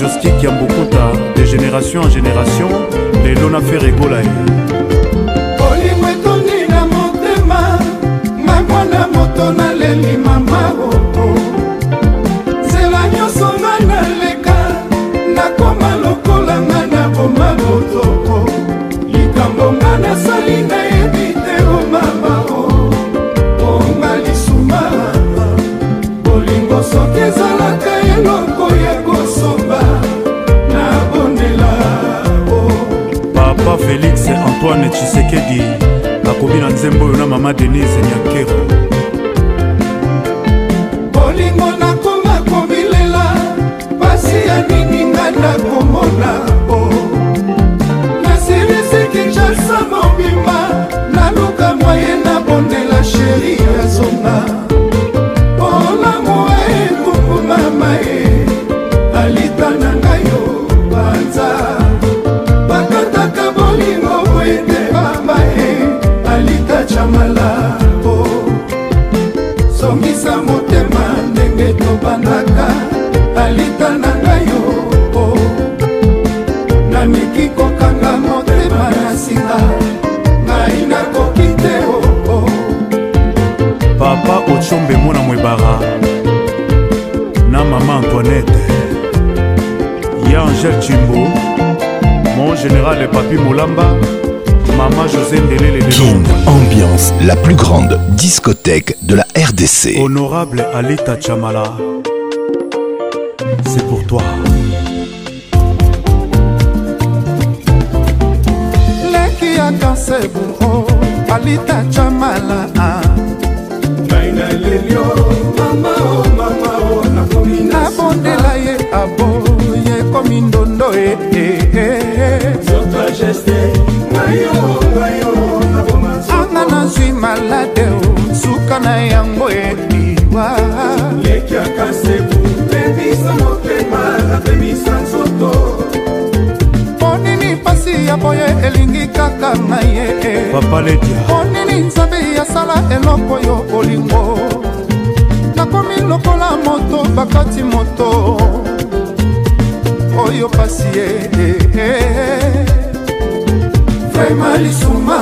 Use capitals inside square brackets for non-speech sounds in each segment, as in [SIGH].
joystick ya mbukuta de génération en génération lelo nafer ekola ye olingo etondi na motema mabwana moto naleli mama oo nzela nyonso nga naleka nakoma lokolanga na boma botoko likambo nga nasali félix antoine tshisekedi akobi na nzembo oyo na mama denise nyakero bolingo nakoma komilela pasi ya nini nga nakomona kokanga motema na singa ngai nakoki te oo oh, oh, oh. papa ocombe mwana mwebara na mama antoinete ya angel cimbo mon général papi molamba Mama José Ndelele Kin Ambiance, la plus grande discothèque de la RDC. Honorable Alita Chamala, c'est pour toi. seburo alita chamala ngai naleli o mama o mama o nakomi nabondela ye abo yekomi ndondo e, e, e, e. anga nazwi malade o suka na yango ebiwa lekiaka sebu pebisa motema apebisa makasi ya boye elingi kaka ngai ye ponini nzambe asala eloko yo bolingo nakomi lokola moto bakati moto oyo pasi ye eh, eh, eh. vraimen lisuma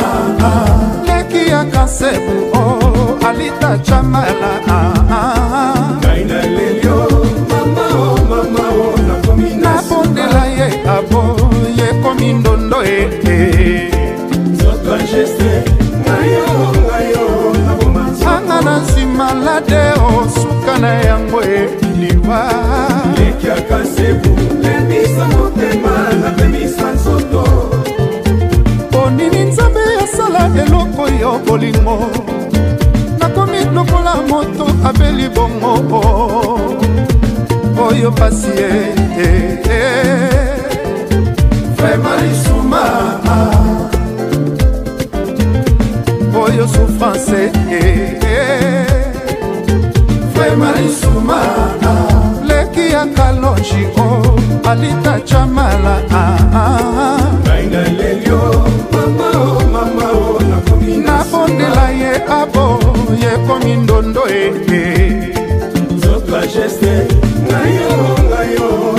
leki ya kansebu o oh, alita camala ah, ah, ah. anga na nsima lade osuka na yango eliwa lekiaka sebu lemisa motema napemisa nzoto mpo nini nzambe asala eloko yo bolingo nakomi lokola moto abeli bongo oyo pasi e eh, eh, eh. motema lisuma oyo souffrance vrema eh, eh. lisuma leki ya kalonji o oh, alita chamala ah, ah. oh, oh, nabondela ye abo yekomi ndondo ee eh, nzoto a geste ngayo ngayo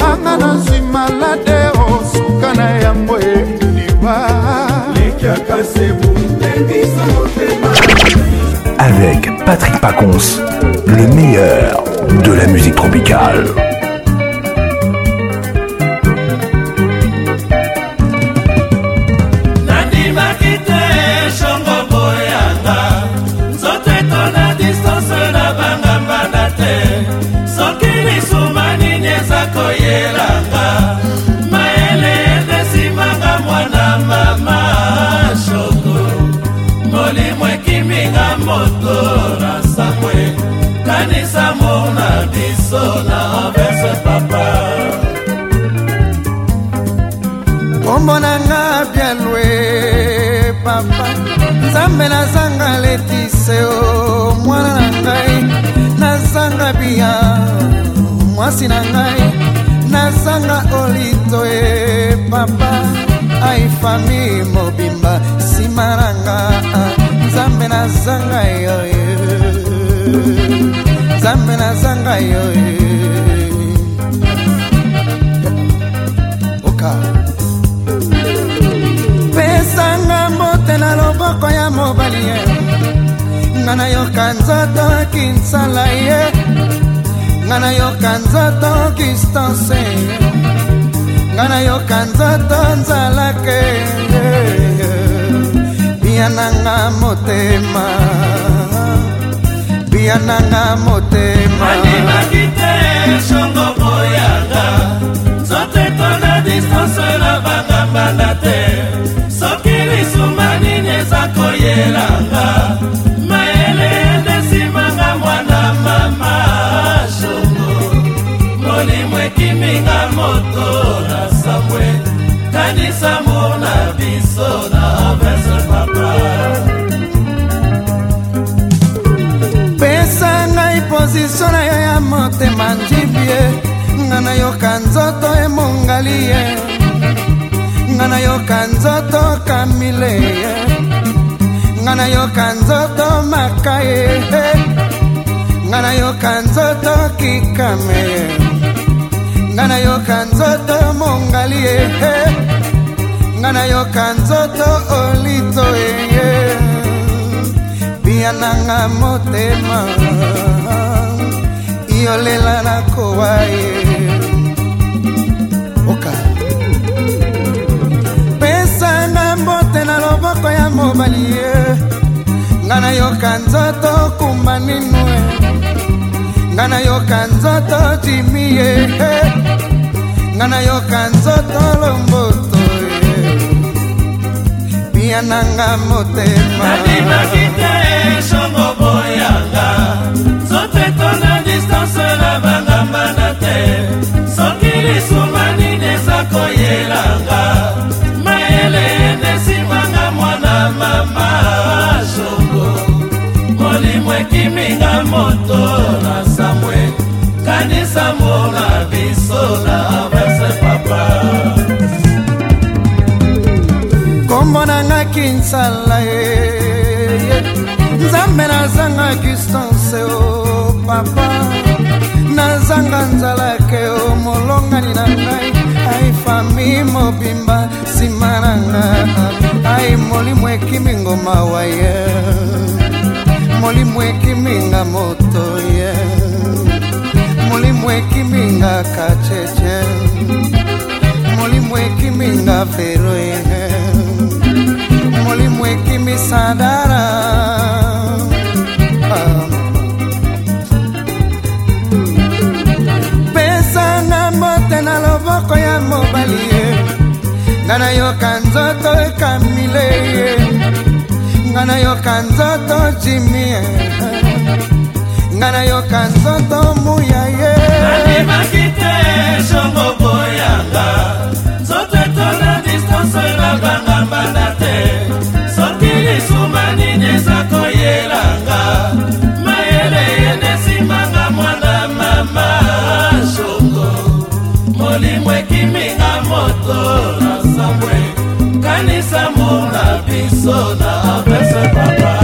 anga na nsima lade osuka na yango eliwa Avec Patrick Pacons, le meilleur de la musique tropicale. nzambe nazanga letiseo mwana na ngai nazanga bia mwasi na ngai nazanga olito e papa ai fami mobimba nsima na nga nzambe nazanga yo e. nzambe nazanga yo e. maboko ya mobali ye nga nayoka nzoto kinsala ye nga nayoka nzoto distance nga nayoka nzoto nzalake bia nanga motema bia nanga motema ezali ye nga nayoka nzoto kamile ye nga nayoka nzoto maka ye nga nayoka nzoto kikame ye nga nayoka nzoto mongali ye nga nayoka nzoto olito ye bia nanga motema yolela nakowa ye mobali ye ngai nayoka nzoto kumba ninu ngai nayoka nzoto jimi ye ngai nayoka nzoto lomboto bia nanga motemabimaki te songo boyanga nzoto etonda distance na bangambana te soki lisumba nini eza koyelanga na mama songo molimo ekiminga moto na samwe kanisa mona biso na avese papa kombo nanga kinsala ye nzambe nazanga gustance o papa nazanga nzalake o molongani na ngai fami mobimba nsima nanga ai molimo ekimi ngoma wa ye molimo ekiminga moto ye molimo ekiminga kacheche molimo ekiminga vero ye molimo ekimi sadara ye ngai nayoka nzoto ekamile ye ngai nayoka nzoto jimie ngai nayoka nzoto muya ye nabimaki te songo boyanga nzoto etona distanse na bangambanda te soki lisuma nini eza koyelanga tolimwekimia moto na sabwe kanisa muna biso na apese papa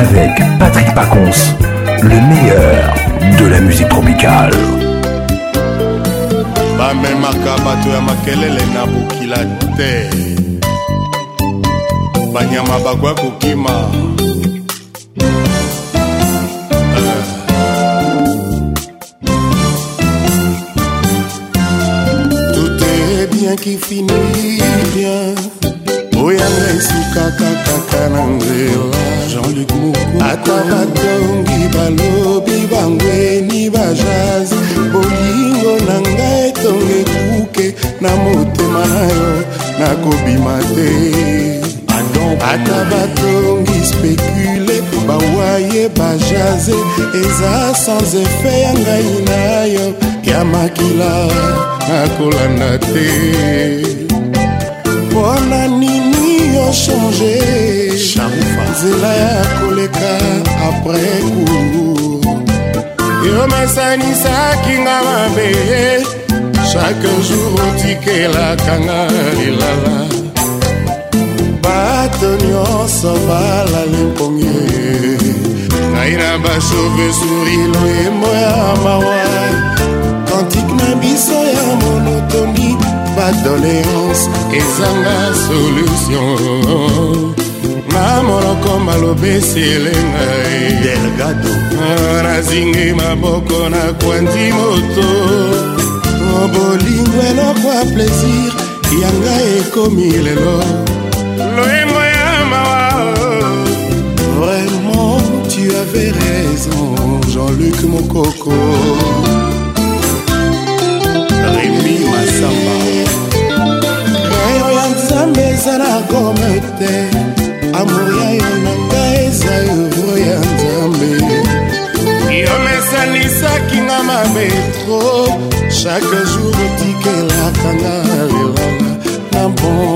avec Patrick Pacons, le meilleur de la musique tropicale. bamemaka bato ya makelele na bokila te banyama bakwa kokima tout est bien qui finit bien oyanga esuka kakaka na nzela ata batongi balobi bangweni bajaz bolingo na ngai etonga ekuke na motema na yo nakobima te ata batongi spekule bawaye bajaze eza sans efe ya ngai na yo ya makila nakolanda te mpona nini yo change nzela ya koleka apres cour yo mesanisaki nga mabe chaque jour otikelaka nga lilala bato nyonso balali nkongi ngai na bashauve-souri loyembo ya mawa kantike na biso ya monotomi badoléance ezanga solution na moloko maloba esele ngai delgado nazingi maboko na kwandi moto obolingo eloko ya plaisir yanga ekomi lelo avait raison, Jean-Luc Mokoko. Rémi Massamba. Rero ya nzambe ezala kome te amour ya yo na ngai eza evro ya nzambe yo mesanisaki nga mabe tro chaque jour otikelaka nga lelanga na bon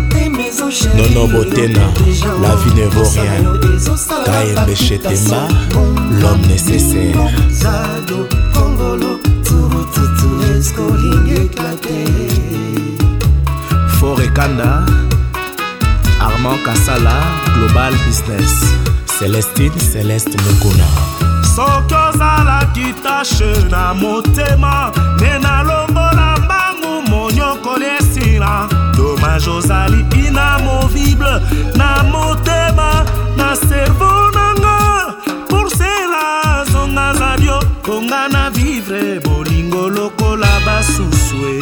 nono botena la vie ne vaut rien kayembe chetemba l'homme nécessaire fort ekanda armand kasala global business celestine celeste mokona soki ozalaki tashe na motema nde nalongola mbangu monyokoli esila message ozali inamovible na motema na servo nanga porsela zonga zabio konga na vivre bolingo lokola basusue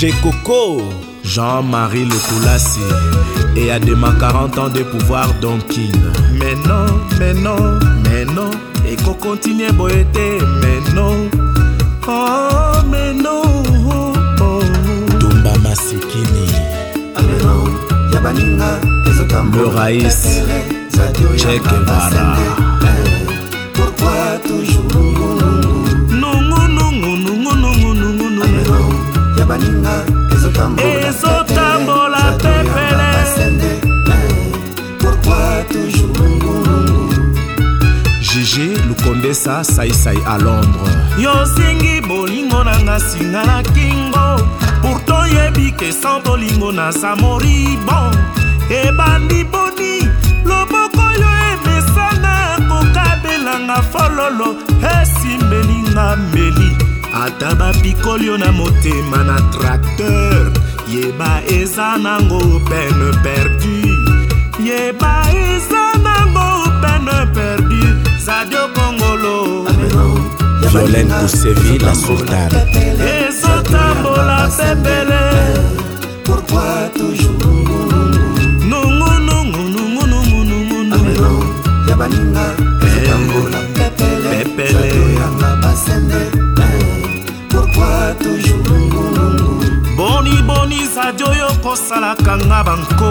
jekoko Jean-Marie Lokolassi et à demain 40 ans de pouvoir Donkin. Mais non, mais non, mais non, et qu'on continue boété, mais non. Oh, mais non. Oh, oh. Tumba oh. Masikini. baninga ezotamboraïs Che Guevara Pourquoi toujours nungu nungu nungu nungu nungu nungu ya baninga ezotambola pepele Pourquoi toujours Gigi Lukondesa Saisai à Londres Yo singi bolingo nanga singa na kingo oyebi kesan bolingo naza moribon ebandi boni loboko oyo emesana kokabelanga fololo esimelinga meli ata bapikoli yo na motema na tracteur yeba eza nango pene perdu yeba eza nango pene perdu zadio kongolo violene busevi la sultane eh, totambola pembele ah, baninga ezotambola pepele yanga basende pourkui toujours boniboni zadi oyo kosalaka nga banko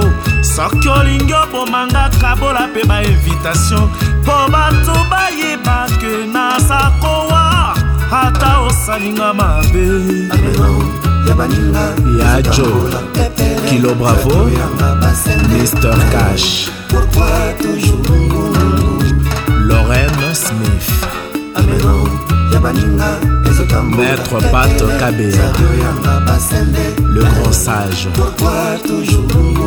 soki olingi obomanga kabola mpe bainvitation mpo bato bayebake naza kowa ata osalinga mabe ya jo kilo bravo mr cash lorraine smith maître pat kabea le grand sage Pourquoi toujours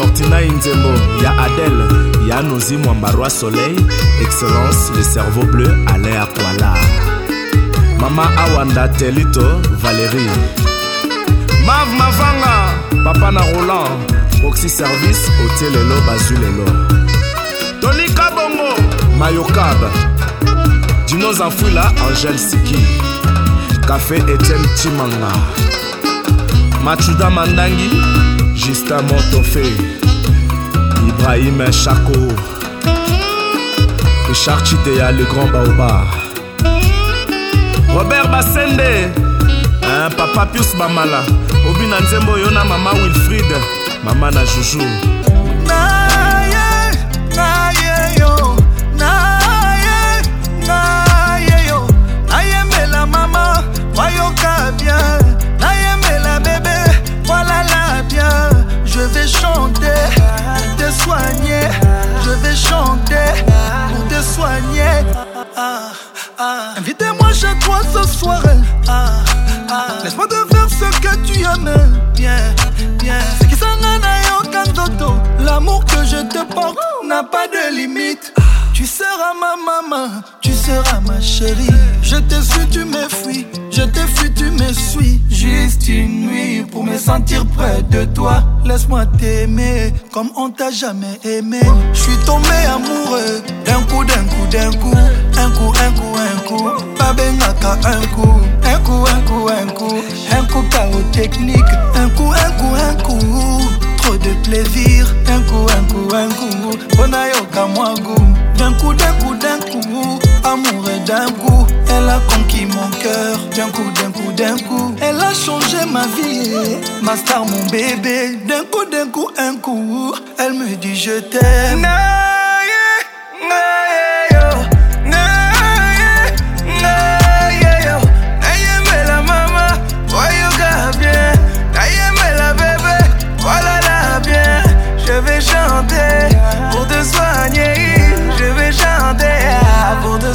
fortuna inzembo e ya adel ya nozi mwamba roi soleil excellence le cerveau bleu ale akwala mama awanda telito valérie mave mavanga papa na roland oxy service otie lelo bazwi lelo tonika bongo mayokab dinos anfuila angel siki café etienne timanga machuda mandangi justin motofe ibrahim chako richard chitea le grand baoba robert basende hein, papa pius bamala obina nzembo oyo na mama wilfrid mama na juju chanter pour te soigner. Je vais chanter pour te soigner. Ah, ah, ah. Invitez-moi chez toi ce soir. Laisse-moi te faire ce que tu aimes. Bien, bien. C'est qui L'amour que je te porte n'a pas de limite. Tu seras ma maman sera ma chérie. Je t'ai suis tu me fuis. Je t'ai fui, tu me suis. Juste une nuit pour me sentir près de toi. Laisse-moi t'aimer comme on t'a jamais aimé. Je suis tombé amoureux d'un coup, d'un coup, d'un coup. Un coup, un coup, un coup. Pas un coup. Un coup, un coup, un coup. Un coup, chaos technique. Un coup, un coup, un coup. trop de plaisir d'un coup un coup un coup mpona yoka mwa gu d'un coup d'un coup d'un coup amour d'un coup elle a conquis mon cœur d'un coup d'un coup d'un coup elle a changé ma vie ma star mon bébé d'un coup d'un coup un coup elle me dit je t'aime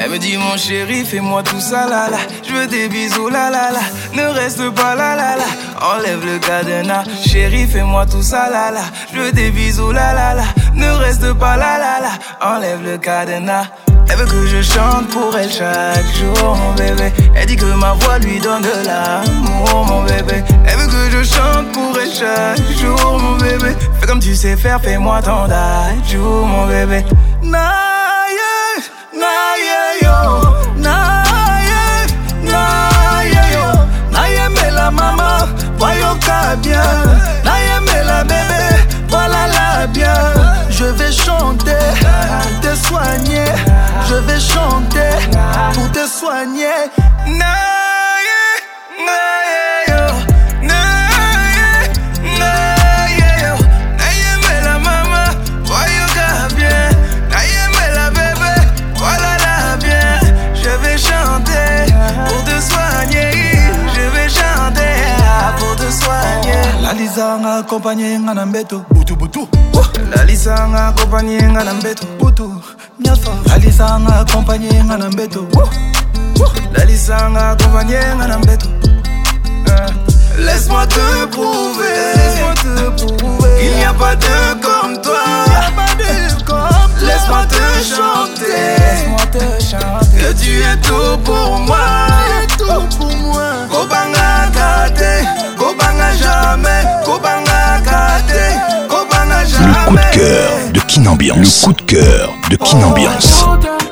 Elle me dit mon chéri, fais-moi tout ça là là. Je veux des bisous la la là. Ne reste pas là là là. Enlève le cadenas, chéri, fais-moi tout ça là là. Je veux des bisous la là là. Ne reste pas là la là. Enlève le cadenas. Elle veut que je chante pour elle chaque jour, mon bébé. Elle dit que ma voix lui donne de l'amour, mon bébé. Elle veut que je chante pour elle chaque jour, mon bébé. Fais comme tu sais faire, fais-moi ton jour, mon bébé. Non. naye yo naye naye yo nayemela mama bayoka bien nayemela bebe balala bien je vais chanter pour te soigner je vais chanter pour te soigner naye lalisanga akompanye nga na mbeto butubutu lalisanga akompanye nga na mbeto butu oh! nyonso lalisanga akompanye nga na mbeto lalisanga akompanye nga na mbeto oh! Oh! Eh. Laisse-moi te prouver, Laisse-moi te prouver qu'il n'y a pas de comme toi, il n'y a pas de comme Laisse-moi te chanter. Laisse-moi te chanter. Que tu es tout pour moi. Tu es tout pour moi. Kobanga kate, Kobanga jamais, Kobanga kate, Kobanga jamais. Le coup de cœur de Kinambiance. Le coup de cœur de Kinambiance. Oh,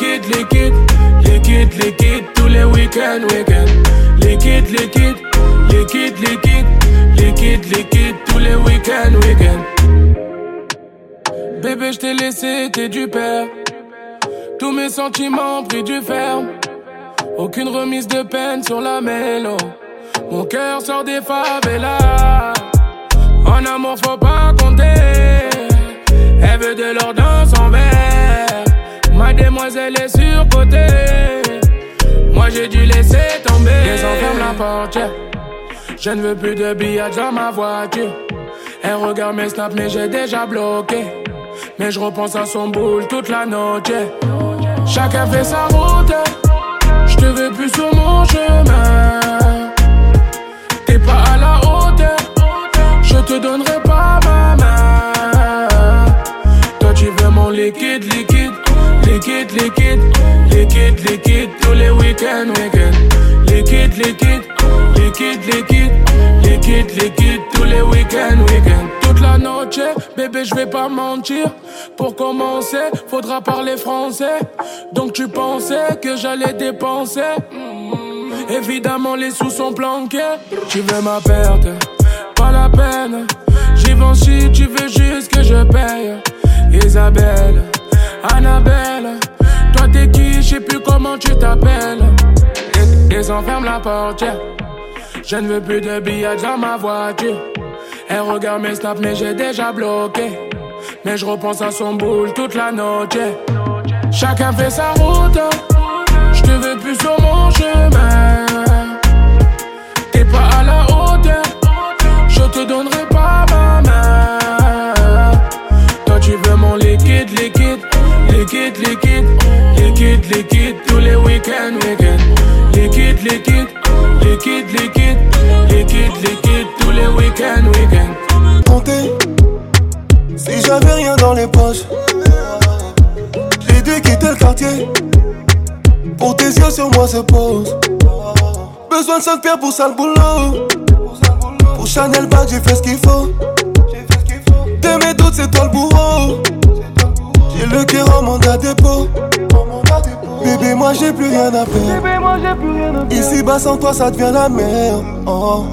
liquide, liquide, liquide, liquide, tous les week-ends, week-ends. Liquide, liquide, liquide, liquide, liquide, liquide, tous les week-ends, week-ends. Bébé, je t'ai laissé, t'es du père. Tous mes sentiments pris du ferme. Aucune remise de peine sur la mélo. Mon cœur sort des favelas. En amour, faut pas compter. Elle veut de l'ordre en demoiselle est surcotée. Moi j'ai dû laisser tomber. Les ferment la porte Je ne veux plus de billets dans ma voiture. Elle regarde mes snaps, mais j'ai déjà bloqué. Mais je repense à son boule toute la nuit. Chacun fait sa route. Je te veux plus sur mon chemin. T'es pas à la hauteur. Je te donnerai pas ma main. Toi, tu veux mon liquide, liquide. Liquide, liquide, liquide, liquide, tous les week-ends, week-ends. Liquide, liquide, liquide, liquide, liquide, tous les week-ends, week-ends. Toute la noche, bébé, je vais pas mentir. Pour commencer, faudra parler français. Donc tu pensais que j'allais dépenser. Évidemment, les sous sont planqués. Tu veux ma perte, pas la peine. J'y vais si tu veux juste que je paye. Isabelle. Annabelle, toi t'es qui, je sais plus comment tu t'appelles. Et s'enferme la porte je ne veux plus de billets dans ma voiture. Elle regarde mes snaps, mais j'ai déjà bloqué. Mais je repense à son boule toute la nuit. Chacun fait sa route, je te veux plus sur mon chemin. T'es pas à la hauteur, je te donne liquide, liquide, liquide, liquide, tous les week-ends, week-ends. Liquide, liquide, liquide, liquide, liquide, liquide, tous les week-ends, week-ends. Comptez, si j'avais rien dans les poches, j'ai dû quitter le quartier. Pour tes yeux sur moi se posent Besoin de 5 pierres pour sale boulot. Pour Chanel bag, j'ai fait ce qu'il faut. De mes doutes, c'est toi le bourreau. J'ai le cœur en mandat dépôt. Bébé, moi j'ai plus rien à perdre. Ici bas sans toi, ça devient la merde Oh.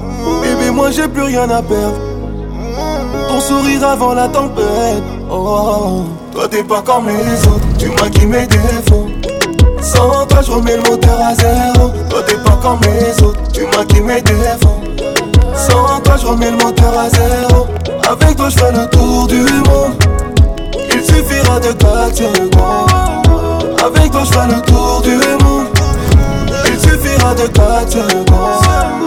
Bébé, moi j'ai plus rien à perdre. Ton sourire avant la tempête. Oh. Toi, t'es pas comme les autres. Tu qui mes défauts. Sans toi, je remets le moteur à zéro. Toi, t'es pas comme les autres. Tu qui mes défauts. Sans toi, je remets le moteur à zéro. Avec toi, je fais le tour du monde. Suffira de ta le grand Avec toi je autour du monde Il suffira de le grand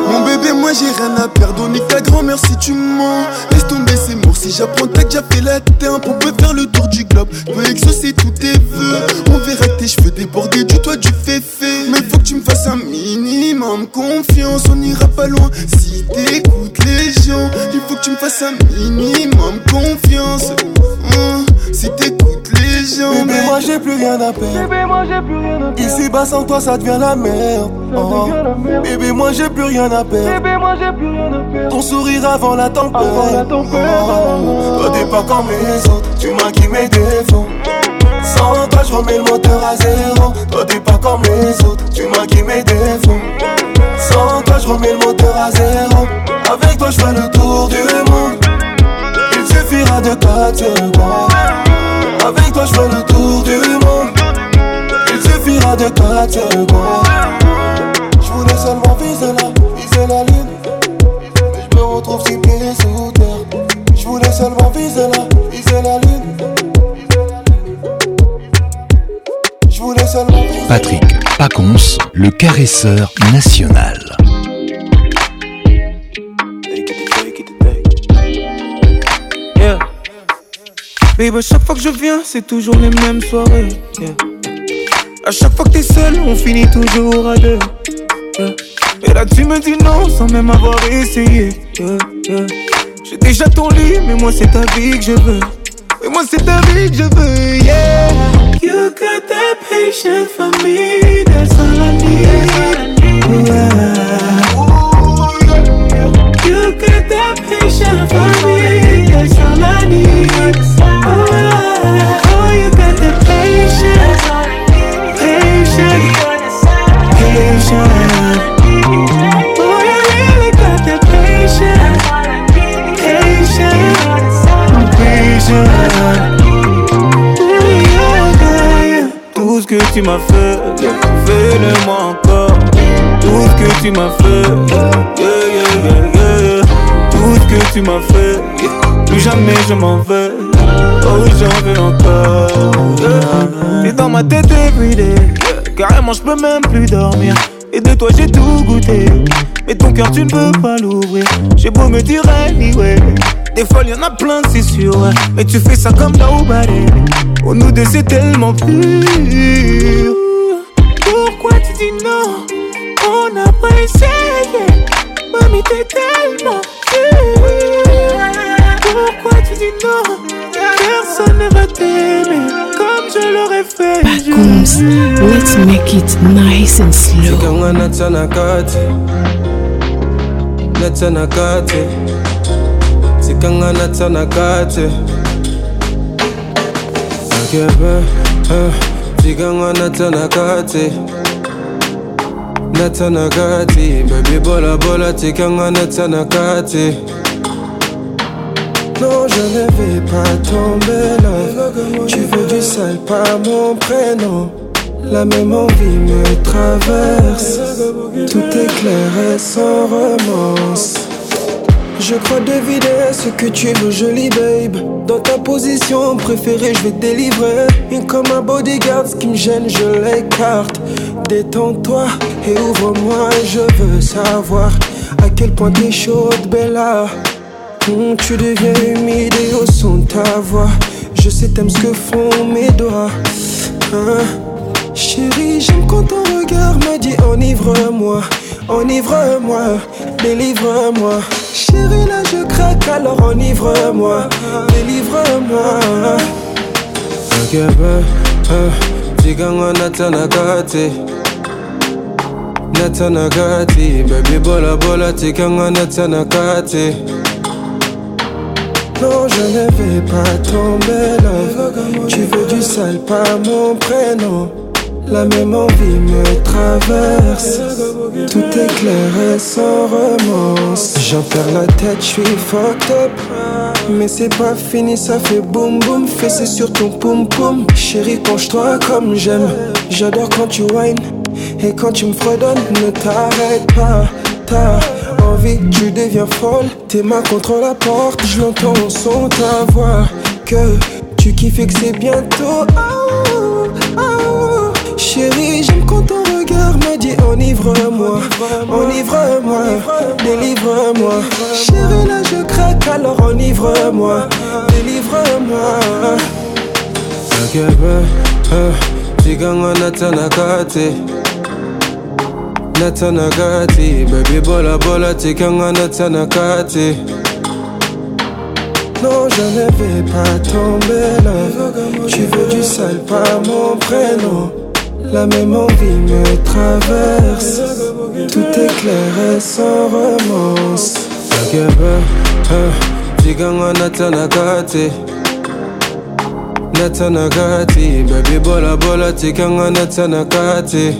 Mon bébé moi j'ai rien à perdre On ta grand-mère si tu mens Laisse tomber ces mots si j'apprends t'as déjà fait la terre Pour peut faire le tour du globe Je veux exaucer tous tes vœux On verra que tes cheveux déborder du toit du féfé Mais faut que tu me fasses un minimum confiance On ira pas loin si t'écoutes les gens Il faut que tu me fasses un minimum confiance mmh si t'écoutes les gens. Bébé, moi j'ai plus rien à perdre. Bébé, moi j'ai plus rien à perdre. Ici bas sans toi, ça devient la merde. Bébé, moi j'ai plus rien à perdre. Ton sourire avant la tempête. Oh. Toi, t'es pas comme les autres, tu qui qui défauts. Sans toi, je remets le moteur à zéro. Toi, t'es pas comme les autres, tu m'as qui mes défauts. Sans toi, je remets le moteur à zéro. Avec toi, je fais le tour du monde suffira de quatre secondes Avec toi je fais le tour du monde Il suffira de quatre secondes Je voulais seulement viser là, viser la lune Mais je me retrouve si pieds sous terre Je voulais seulement viser là, viser la lune Patrick Pacons, le caresseur national. Babe, à chaque fois que je viens, c'est toujours les mêmes soirées. À chaque fois que t'es seul, on finit toujours à deux. Et là, tu me dis non sans même avoir essayé. J'ai déjà ton lit, mais moi, c'est ta vie que je veux. Et moi, c'est ta vie que je veux, yeah. You got that patience for me, tu m'as fait, fais-le-moi encore. Tout ce que tu m'as fait, tout ce que tu m'as fait, plus jamais je m'en vais. Oh, j'en veux encore. T'es dans ma tête débridée, carrément je peux même plus dormir. Et de toi j'ai tout goûté, mais ton cœur tu ne peux pas l'ouvrir. J'ai beau me dire anyway, des fois y'en a plein c'est sûr, mais tu fais ça comme nobody. Oh, nous deux, c'est tellement pur. Pourquoi tu dis non On n'a pas essayé. Mamie, t'es tellement pure. Pourquoi tu dis non Personne ne va t'aimer comme je l'aurais fait. Comes, let's make it nice and slow. Sikanga na tsana kati, na tsana kati, sikanga na tsana kati. kebe Fika nga nata na kati Nata na kati Baby bola bola tika nga nata na kati Non je ne vais pas tomber là Tu veux du sale pas mon prénom la même envie me traverse, tout est clair et sans remorse je crois deviner ce que tu es le joli babe. Dans ta position préférée, je vais te délivrer. Et comme un bodyguard, ce qui me gêne, je l'écarte. Détends-toi et ouvre-moi, je veux savoir à quel point t'es chaude, Bella. Hum, tu deviens humide et au son de ta voix. Je sais, t'aimes ce que font mes doigts. Hein? Chérie, j'aime quand ton regard me dit enivre-moi, enivre-moi, délivre-moi. Chérie, là je craque, alors enivre-moi, délivre-moi. Akebe, Jiganga Natanagati. Natanagati, baby bola bola, Jiganga Natanagati. Non, je ne vais pas tomber là. Tu veux du sale, pas mon prénom. La même envie me traverse Tout est clair et sans romance J'en perds la tête, je suis fucked up Mais c'est pas fini, ça fait boum boum Fessé sur ton poum poum Chérie, penche-toi comme j'aime J'adore quand tu whines Et quand tu me fredonnes, ne t'arrête pas T'as envie, tu deviens folle Tes mains contre la porte, je l'entends son ta voix Que tu kiffes que c'est bientôt ah, ah, ah. Chérie, j'aime quand ton regard me dit enivre-moi, enivre-moi, délivre-moi. Chérie, là je craque, alors enivre-moi, délivre-moi. Eh, natanakati, baby bola bola natanakati Non je ne vais pas tomber là Tu veux du sale pas mon prénom la même envie me traverse. Tout est clair et sans romance. Yakaba, Jiganga Natanagati. Natanagati, baby bola bola, Jiganga Natanagati.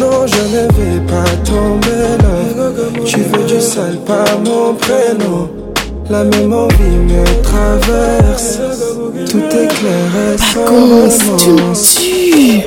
Non, je ne vais pas tomber là. Tu veux du sale, pas mon prénom. La même envie me traverse Tout est clair et Par tu me tues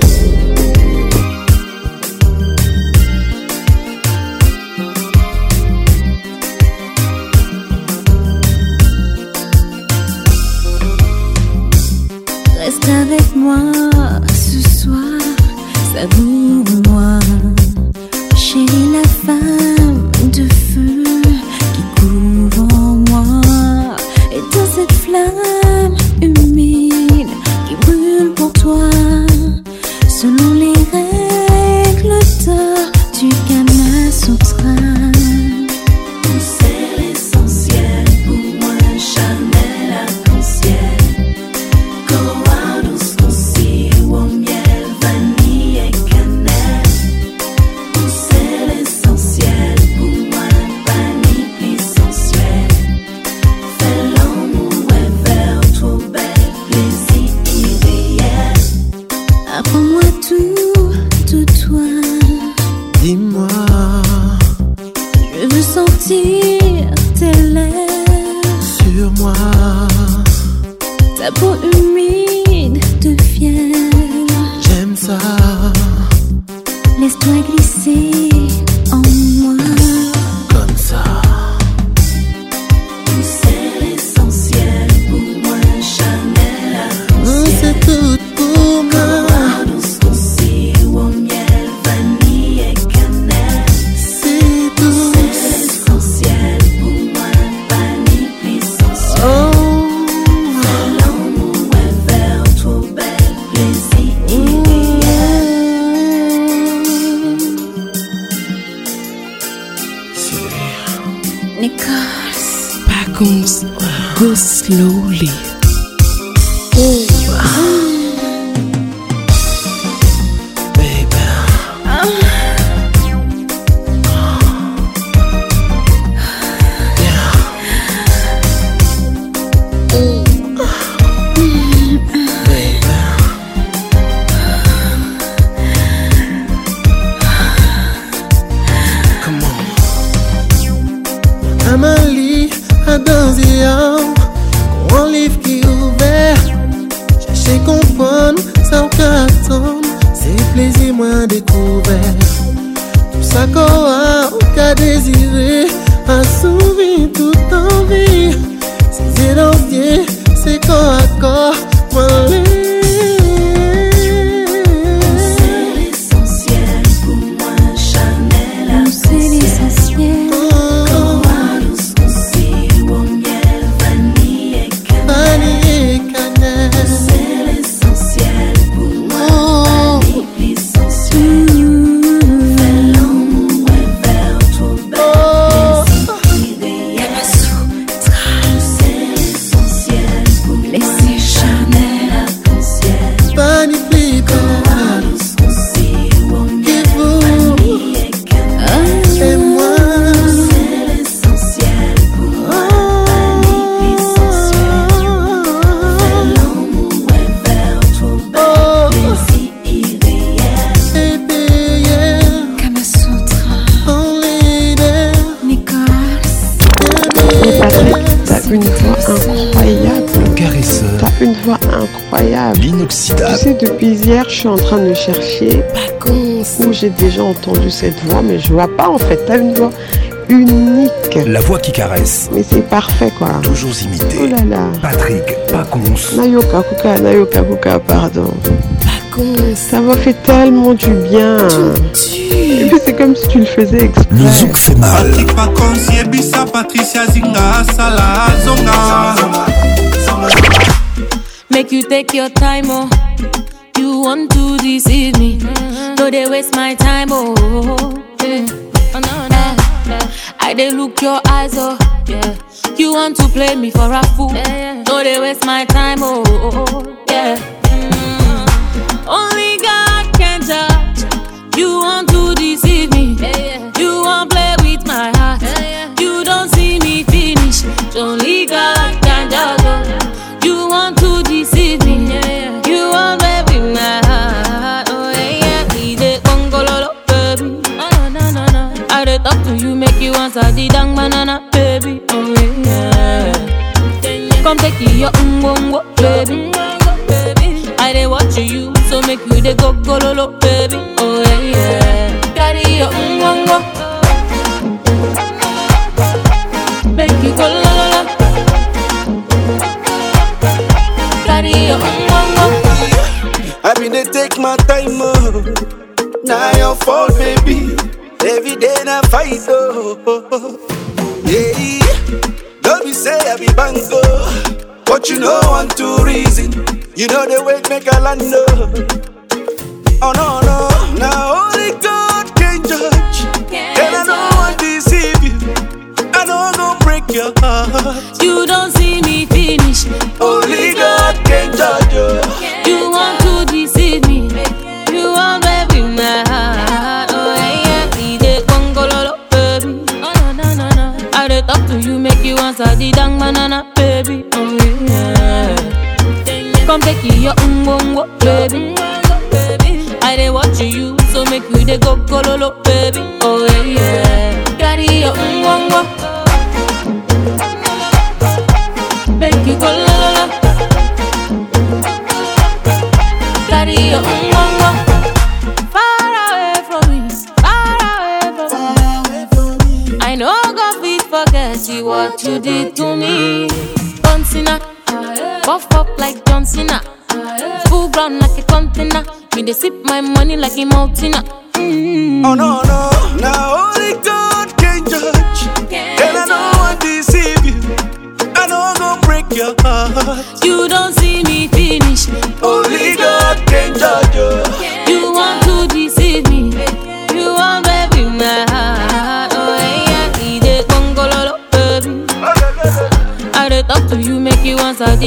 Laisse-toi glisser. en train de chercher où j'ai déjà entendu cette voix, mais je vois pas en fait. T'as une voix unique. La voix qui caresse. Mais c'est parfait quoi. Toujours imité. Oh là là. Patrick Pacons. Nayoka Kuka, Nayoka Kuka, pardon. Pacons. Ça m'a fait tellement du bien. c'est comme si tu le faisais exprès. Le zouk fait mal. Pacons, Patricia Make you take your time, oh. want to deceive me. No, they waste my time, oh. Yeah. oh no, no, no. I they look your eyes, oh. Yeah. You want to play me for a fool. Yeah, yeah. No, they waste my time, oh. Yeah. your ngongo, baby. I dey watch you, so make you dey go go lo lo. but you know want to reason. You know they wait, make a land. know.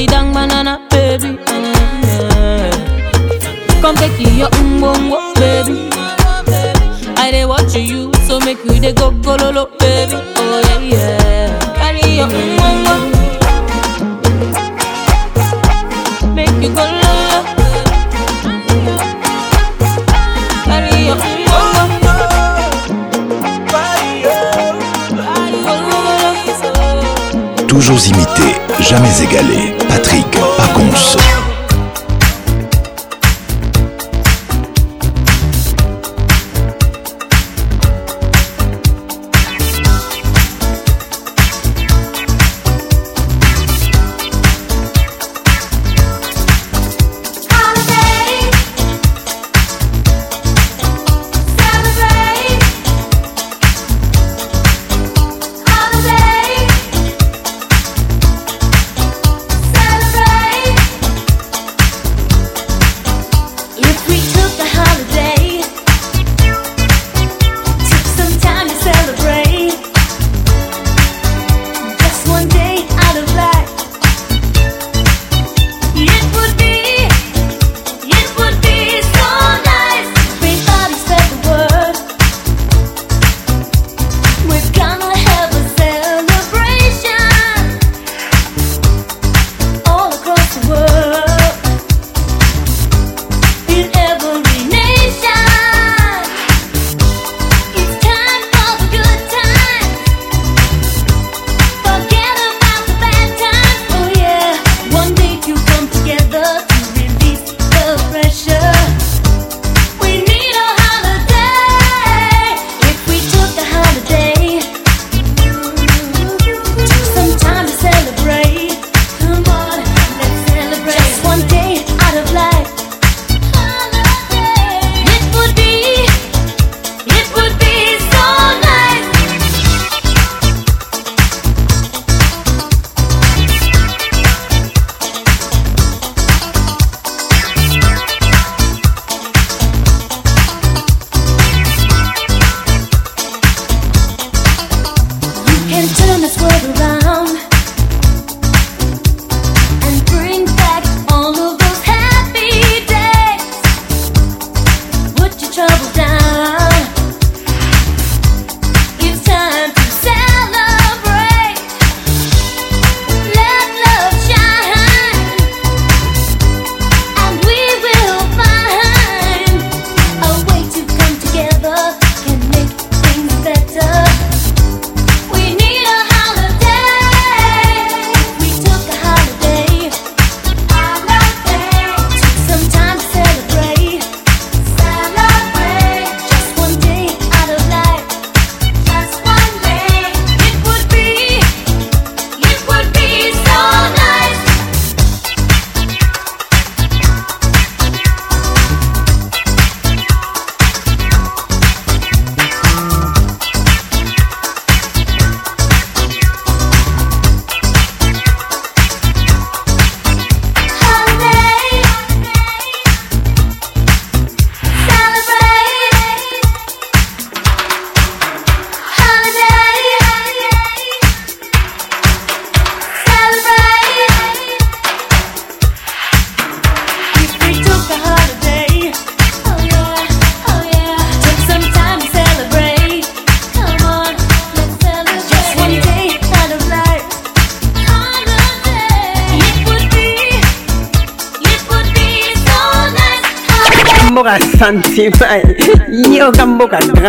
banana, baby. Come take your umbongo, baby. I dey watch you, so make you dey go go lolo, baby. Oh yeah, yeah. Carry your umbongo, make you go lolo. Carry your umbongo. toujours imité jamais égalé. Patrick conso.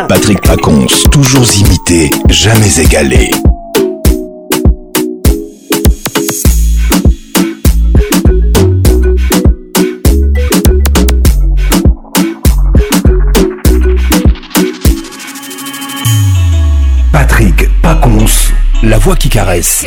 Patrick Pacons, toujours imité, jamais égalé. Patrick Pacons, la voix qui caresse.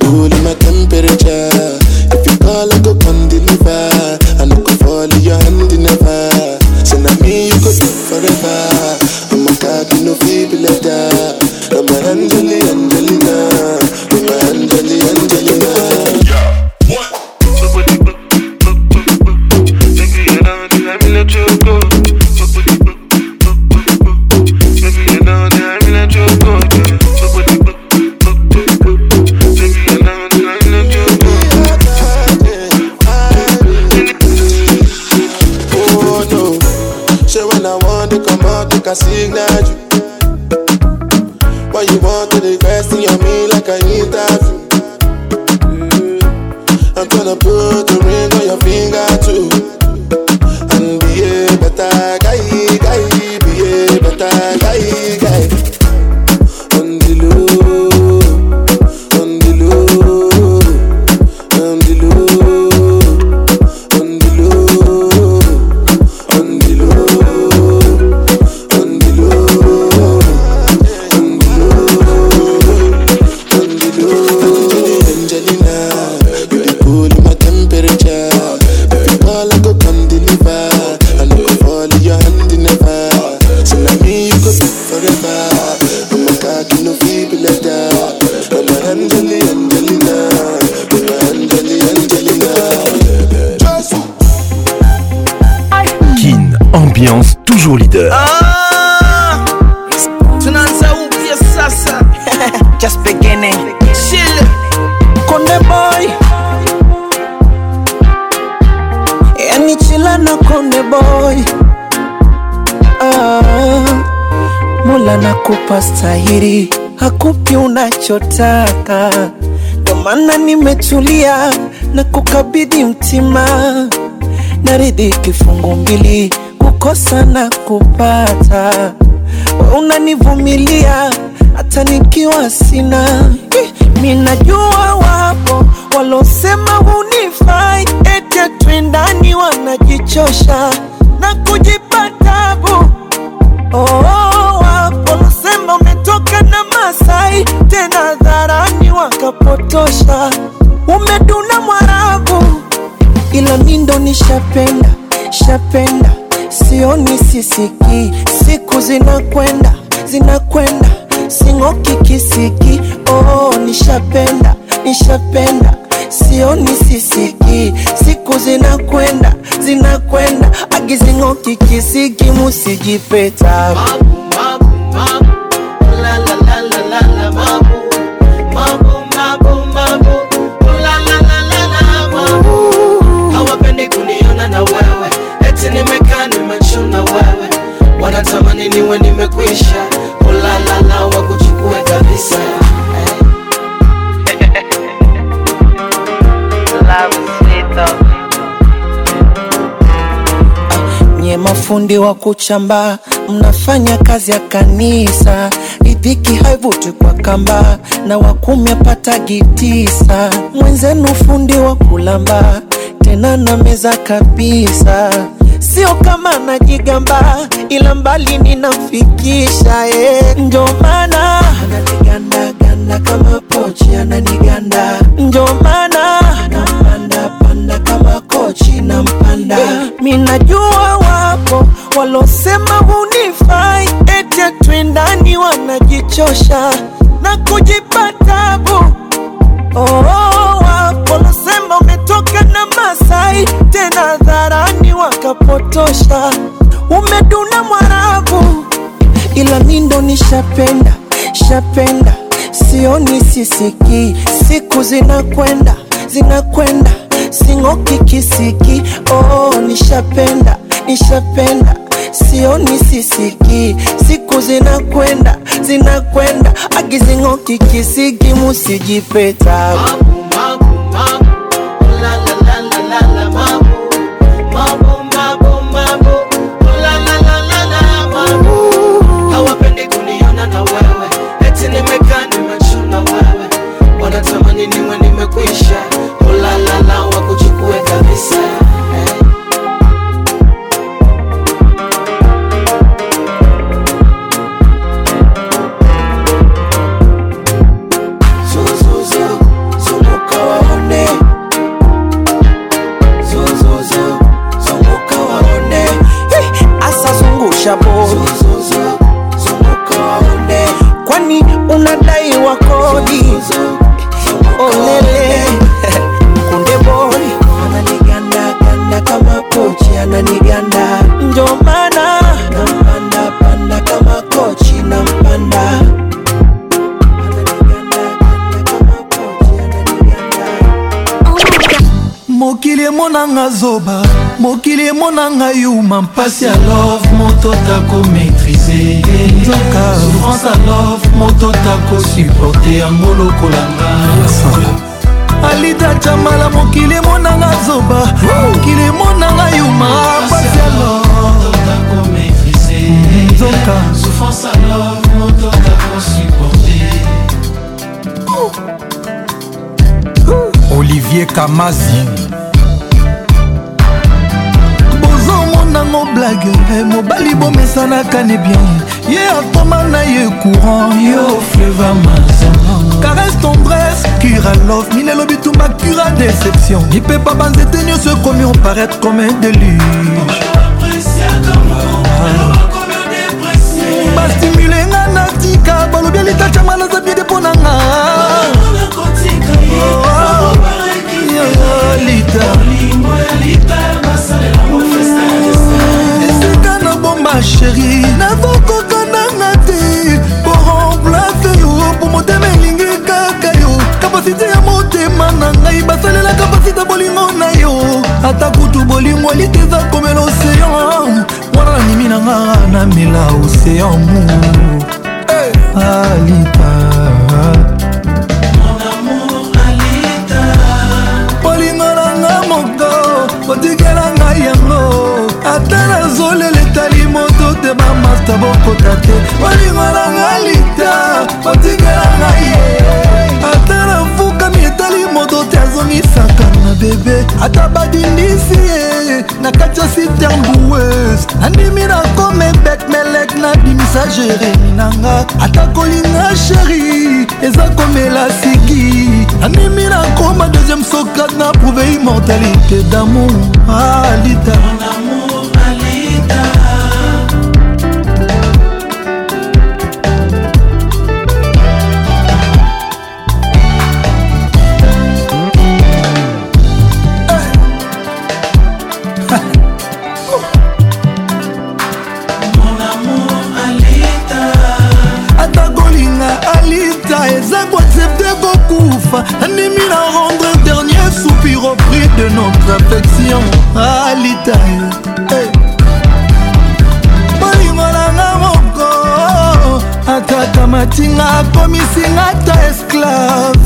cool in my unachotaka, ndo maana nimetulia na kukabidhi mtima, naridhi kifungu mbili, kukosa na kupata, unanivumilia hata nikiwa sina. Eh, Minajua wapo walosema hunifai, eti twendani, wanajichosha Shapenda, shapenda, sioni sisiki, siku zinakwenda, zinakwenda, sing'oki kisiki. Oh, nishapenda, nishapenda, sioni sisiki, siku zinakwenda, zinakwenda, agizing'oki kisiki, musijipeta fundi wa kuchamba, mnafanya kazi ya kanisa, idhiki haivuti kwa kamba, na wakumi gitisa, mwenzenu fundi wa kulamba, tena na meza kabisa, sio kama najigamba, ila mbali ninamfikisha e eh. ndio maana ganda kama pochi, ananiganda ndio maana panda kama kochi nampanda, eh, mi najua walosema hunifai eti atwendani wanajichosha na kujipa tabu. Oh, walosema umetoka na Masai tena dharani wakapotosha, umeduna Mwarabu, ila mindo nishapenda shapenda, sioni sisikii, siku zinakwenda zinakwenda, sing'oki kisiki. Oh, nishapenda nishapenda mboni sisiki siku zinakwenda zinakwenda agizing'okikisigi musijipeta motema mpasi ya love moto takomaitrise souffrance ya love moto takosuporte yango lokolanga alida jamala mokili emonanga zoba mokili emonanga yuma pasi alo nzoka olivier kamazi moblage mobali bomesanaka ne bien ye atoma na ye courant yo fleva mazango caresse tendresse curalof minelo bitumba cura déception mipepa banzete nyonso ekomi oparaître comme un déluge bastimule nga na tika balobi elitacama naza biede mpo na nga oh, ah. lita ma sheri nakokoka nanga te po remplace yo po motema elingi kaka yo kapasite ya motema na ngai basalela kapasite bolingo na yo ata kutu bolingo eliteza komela oseyan wana nanimi nanga namela oseyan mu alita bolingo nanga moko otikela ngai yango ata nazolela etali ya bamarta bokota te balingo nanga lita batingelanga ye ata nafukami etali moto te azongisaka na bebe ata badindisi ye na kati ya sitambues nandimi na komebek melek nabimisa jeremi nanga ata kolinga sheri eza komela siki nandimi na koma deuxième sokat na prouve immortalité damour alita ah, alpha animi la rendre dernier soupir au prix de notre affection alitaye hey. bolingo nanga moko akata matinga akomisinga ata esclave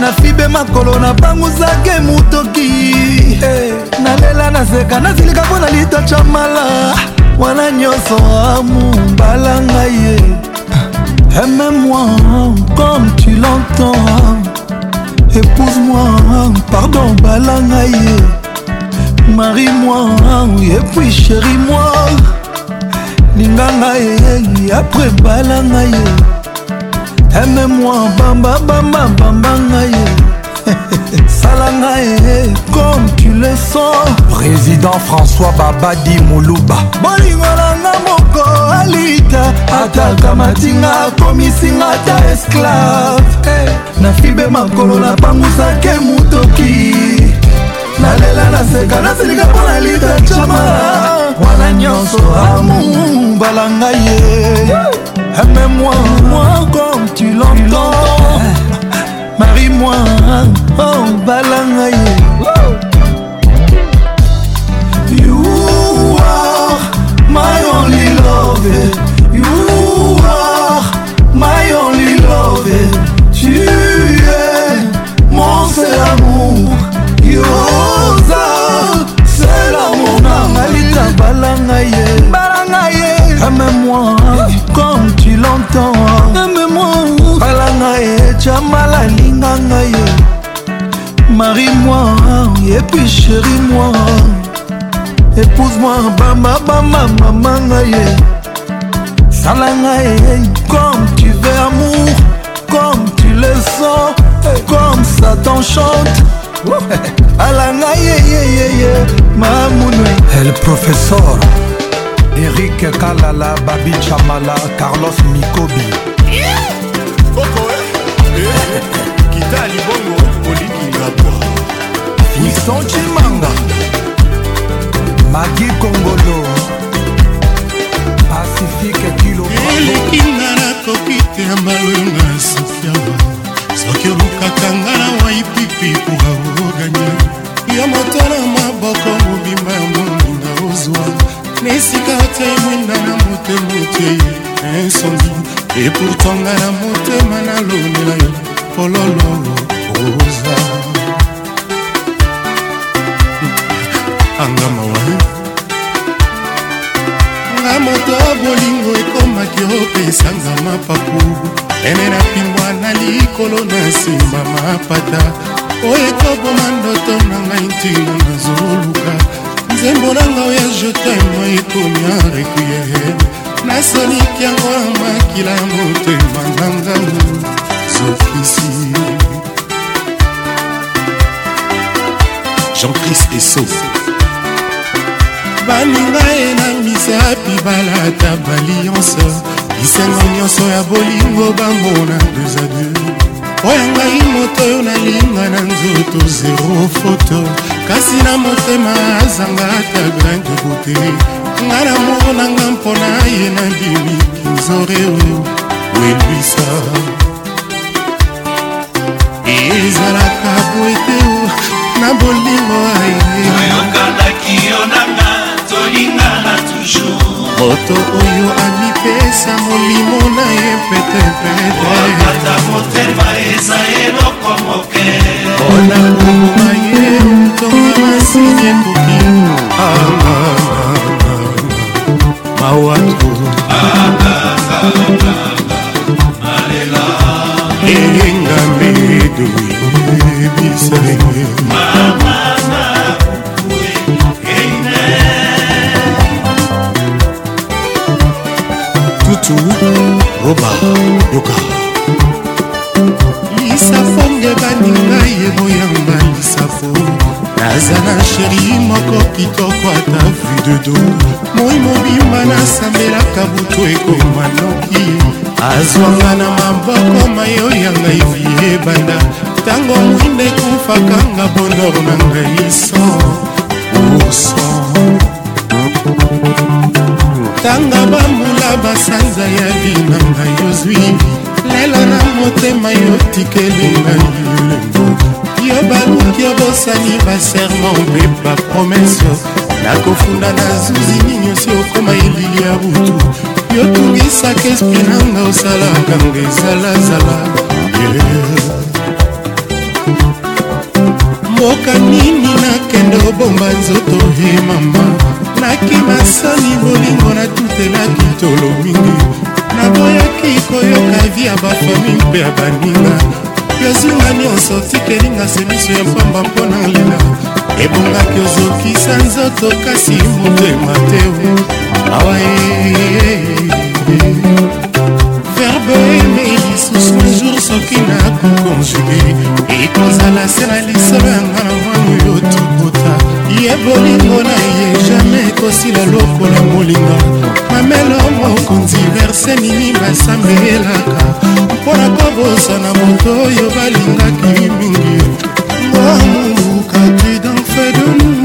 nafibe makolo nabanguzake motoki hey. nalela naseka nazilika mpo na litacha mala wana nyonso amobala ngai ye aime-moi comme tu l'entends épouse-moi pardon balanga ye marie-moi epuis chéri-moi linganga ye après balanga ye aime-moi bamba bamba bambanga ye [LAUGHS] salanga ye comme tu le sens président françois babadi moluba bolingolanga moko alita ataka matinga akomisinga ta esclave hey. nafibe makolo napangusake motoki nalela naseka nasilika mpo na litacama wana nyonso amu balanga ye eh, amemoi moi comme tu l'entends marie-moi oh, balanga ye you are my only love moto balanga ecamala linga ngai e, e. marie moi epi sheri moi épouse moi bamba bamba mama ngai e. sala ngai comme tu veux amour comme tu le sens comme ça t'enchante alanga yeyeyeye mamunwe el professeur erik kalala babi chamala carlos mikobi kita libongo olikingabwa fison cimanga magi kongolo pacifike kilo elikinga nakoki te ya malonga soki ti ntango mwinde ekufakanga bolor na ngai so uso tanga bambula basanza ya vina ngai ozwi lelo na motema yotikeli ngai yolembo yo baluki obosani baserma mpe bapromese nakofunda na zuzi nini osi okoma elili ya butu yotungisaka espinanga osalaka nga ezalazala yeah. mboka nini nakende obomba nzoto he mama nakima soni bolingo natutelaki tolo mingi naboyaki koyoka vi ya bafami mpe ya baninga yozunga nyonso tikelinga semiso ya pamba mpona lela ebongaki ozokisa nzoto kasi motema te awa e, e, e, verbe eme lisusu un jour soki nakokonjuge ekozala se na lisolo yanga na mwana oyo tokota ye bolingo na ye jamai ekosila lokola molinga mamelo mokonzi verse nini basambelaka mpo na kobosana moto oyo balingaki mingi ngomuka tu danfe de nous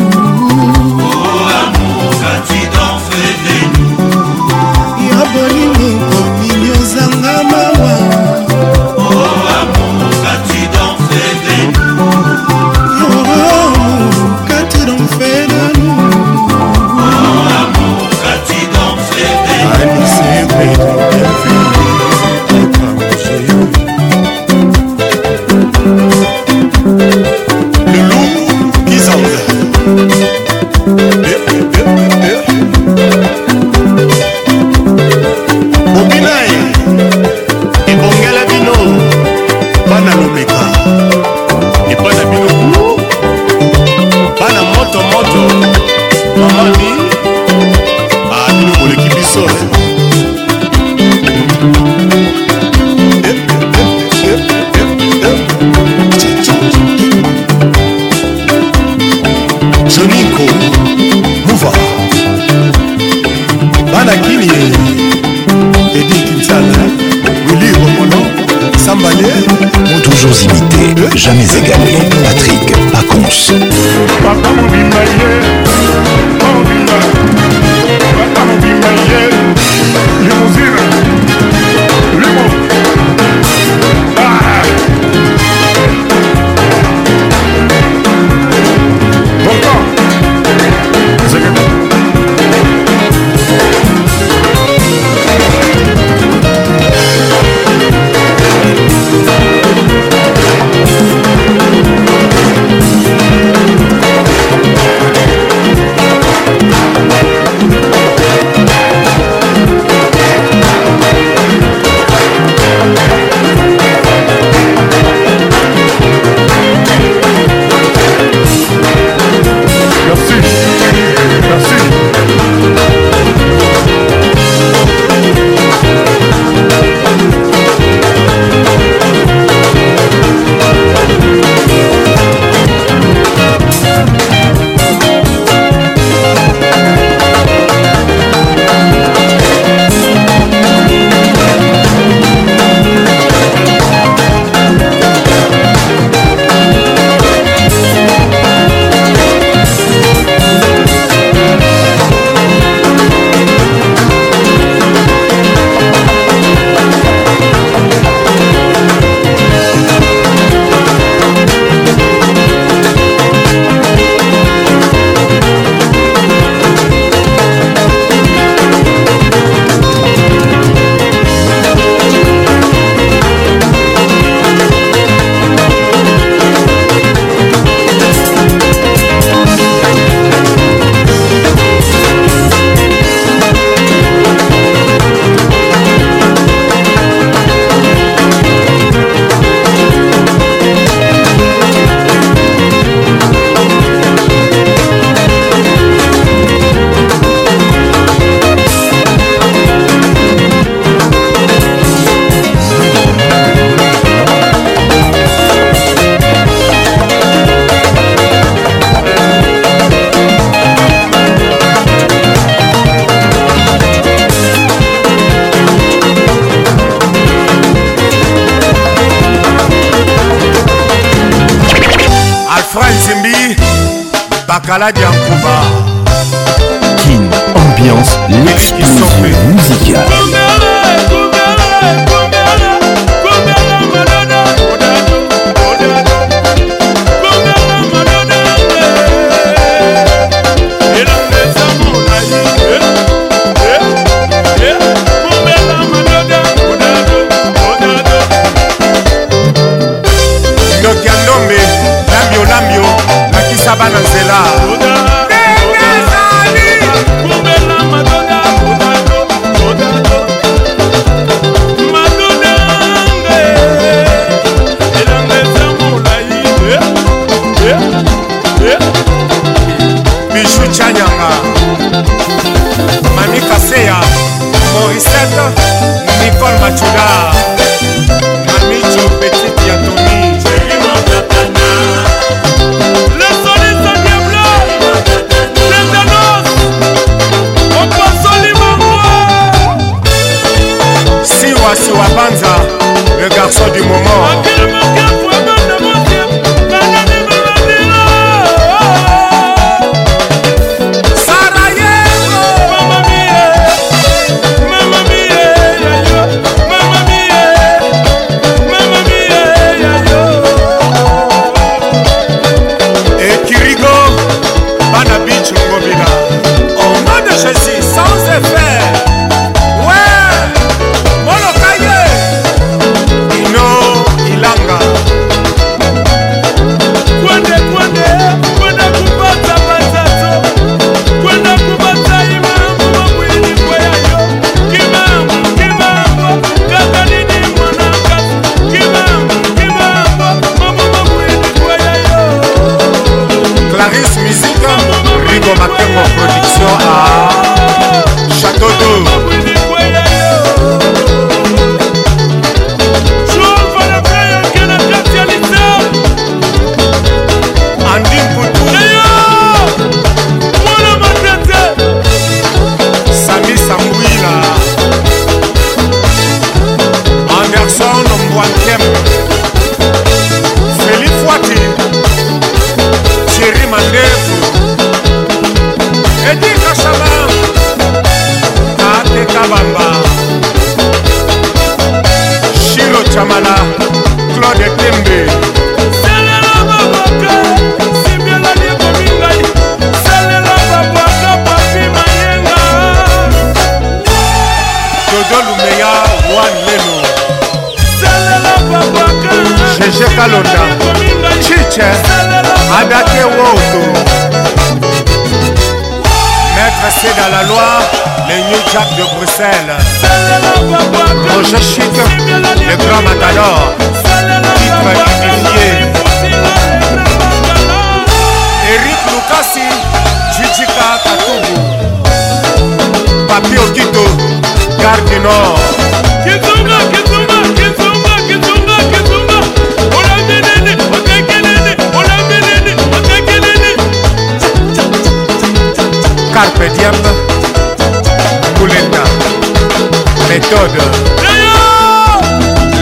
méthode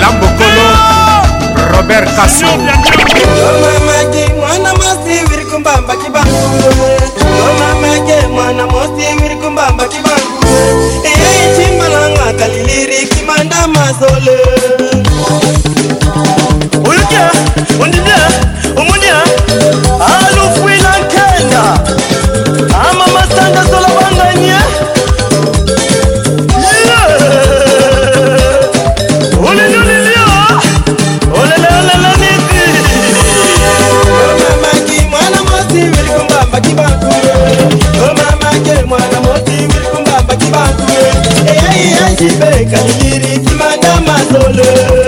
lambokolo robert kaso mamake mwana mosi wirikumbamba kibanguwe mamake mwana mosi wirikumbamba kibanguwe eyaitimbalanga kaliliri kimanda masole Hallelujah.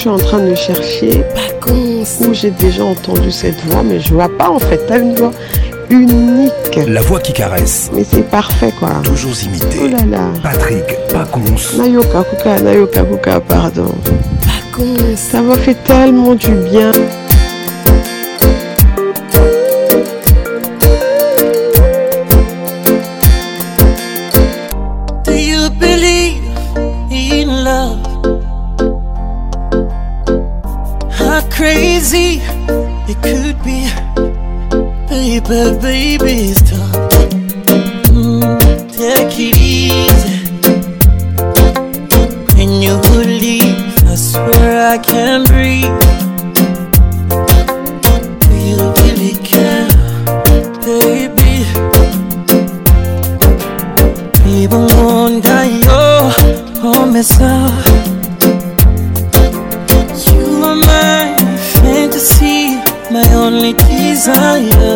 Je suis en train de chercher où j'ai déjà entendu cette voix, mais je vois pas en fait. T'as une voix unique. La voix qui caresse. Mais c'est parfait quoi. Toujours imité. Oh là là. Patrick Pacons. Nayoka Kuka, Nayoka Kuka, pardon. Pacons. Ça m'a fait tellement du bien. Not crazy it could be. Baby, baby, stop. Mm, take it easy. When you leave, I swear I can't breathe. Do you really care, baby? People wonder you're on myself. desire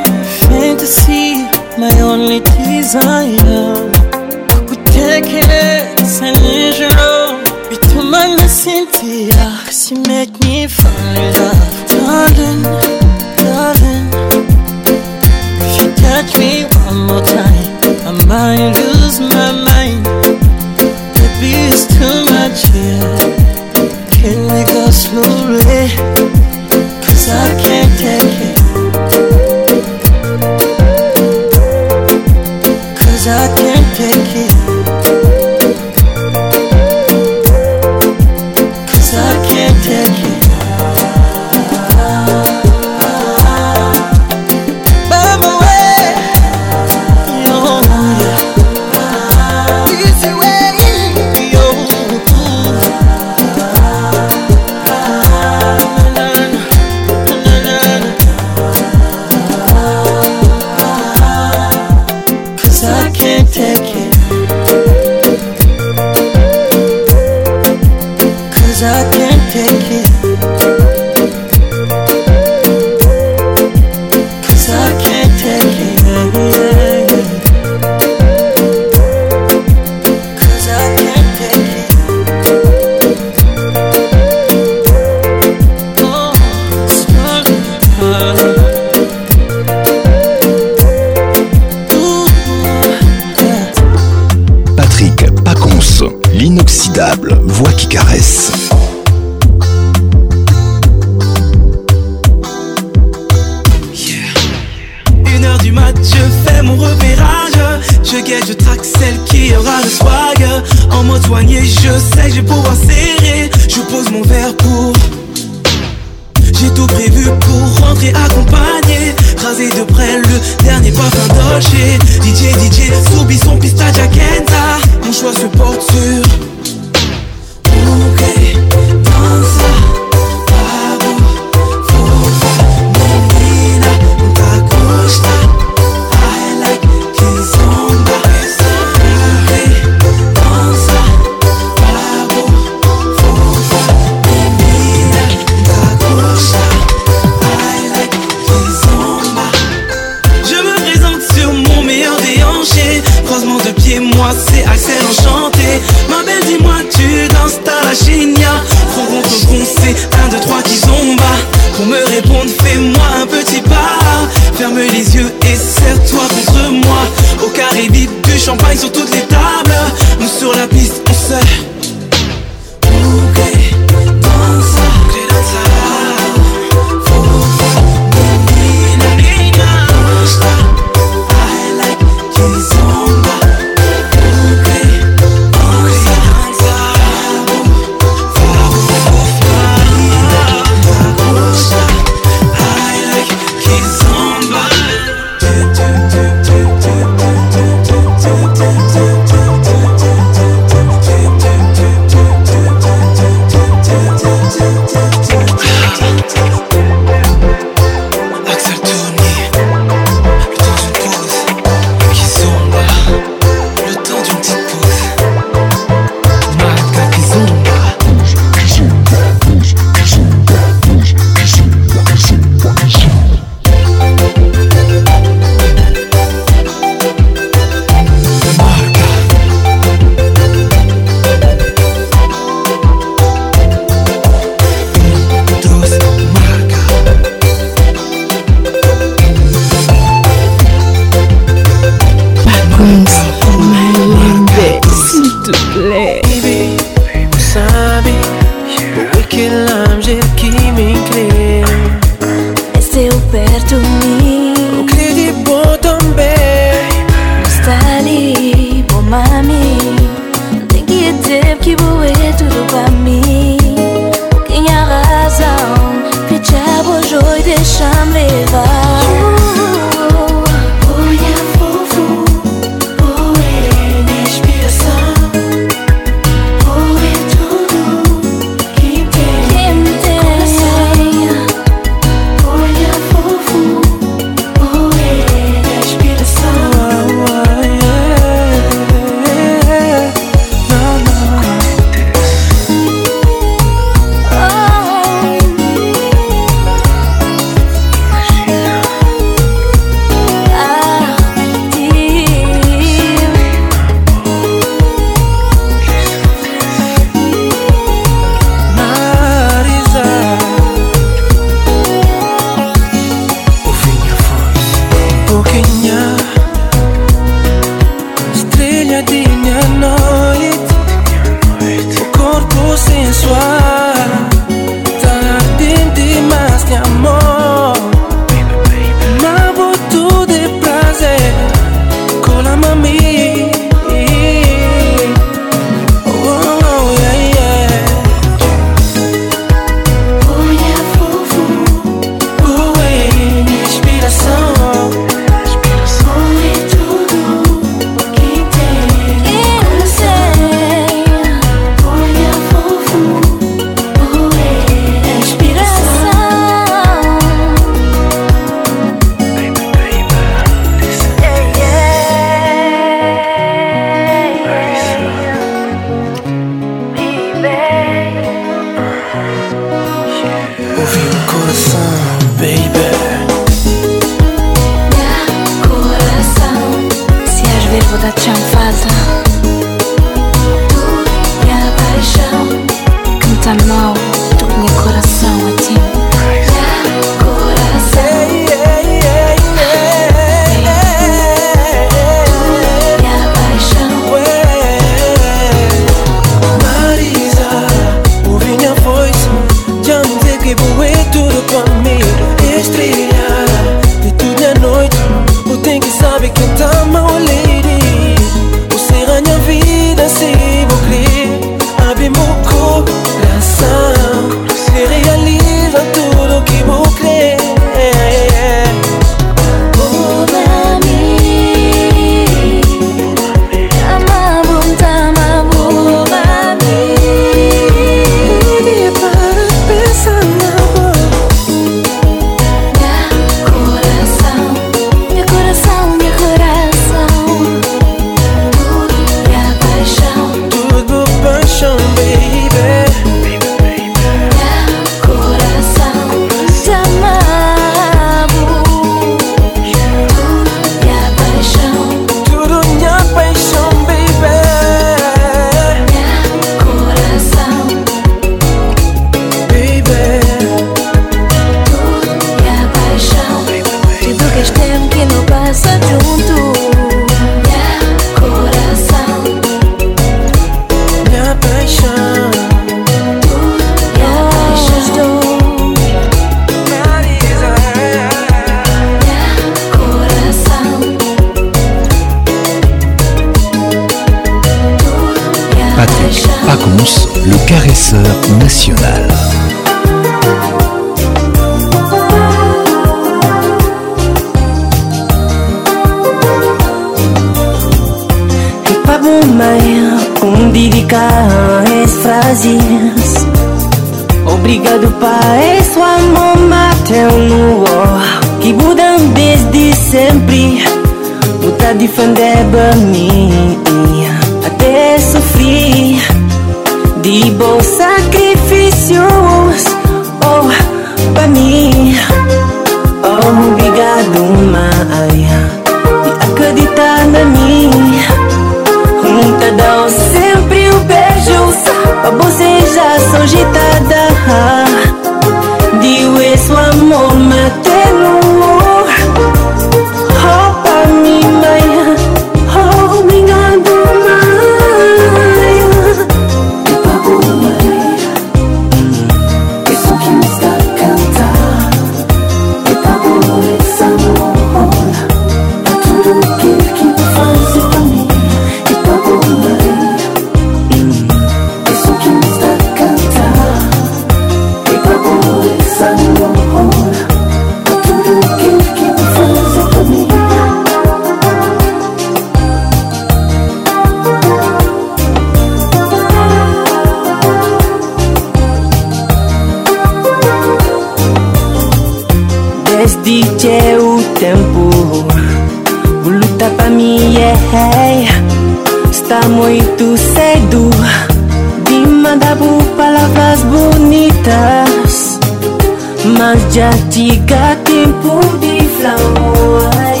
tikaki mpo diflanoai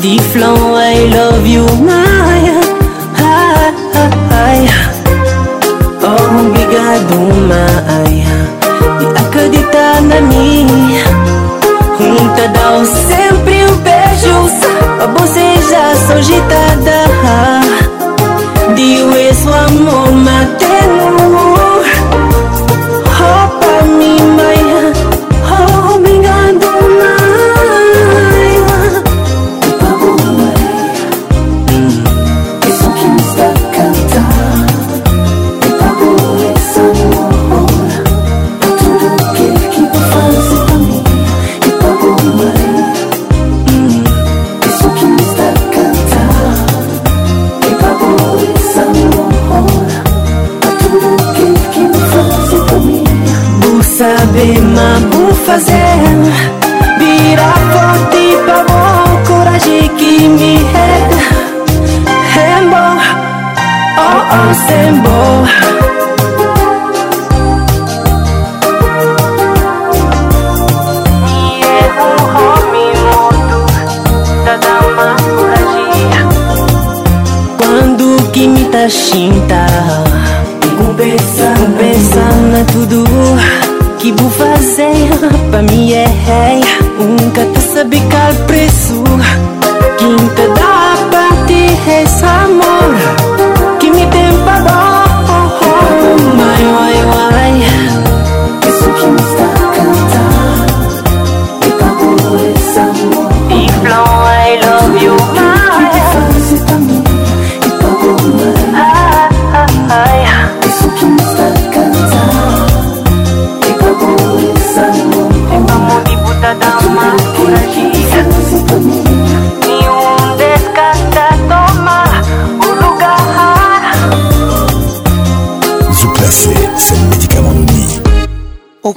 diflan i love you maya ombigaduma oh, aya iakaditanani untadause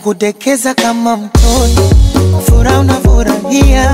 kudekeza kama mtoi, furaha unafurahia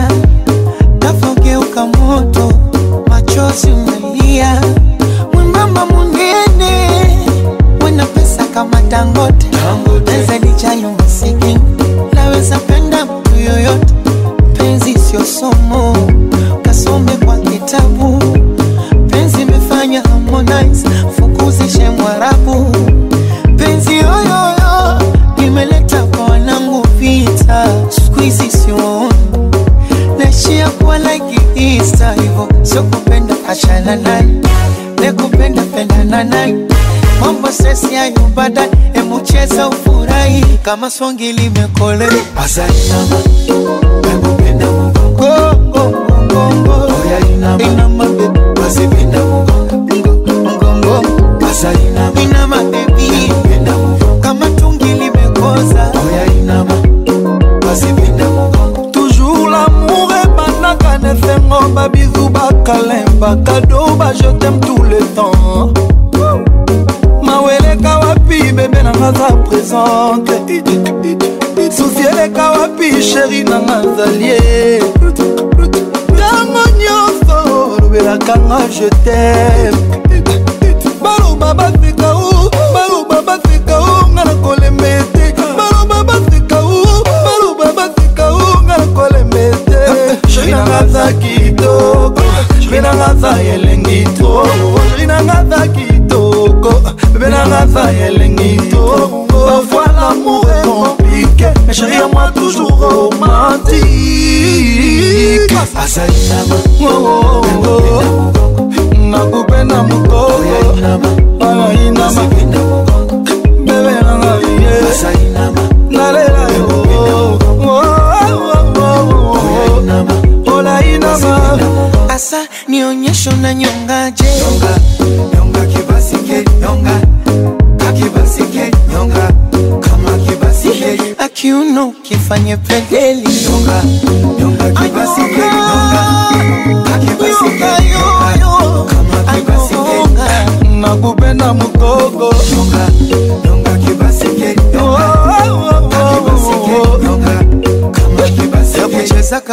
Ama kama swangili mekole Pazalama,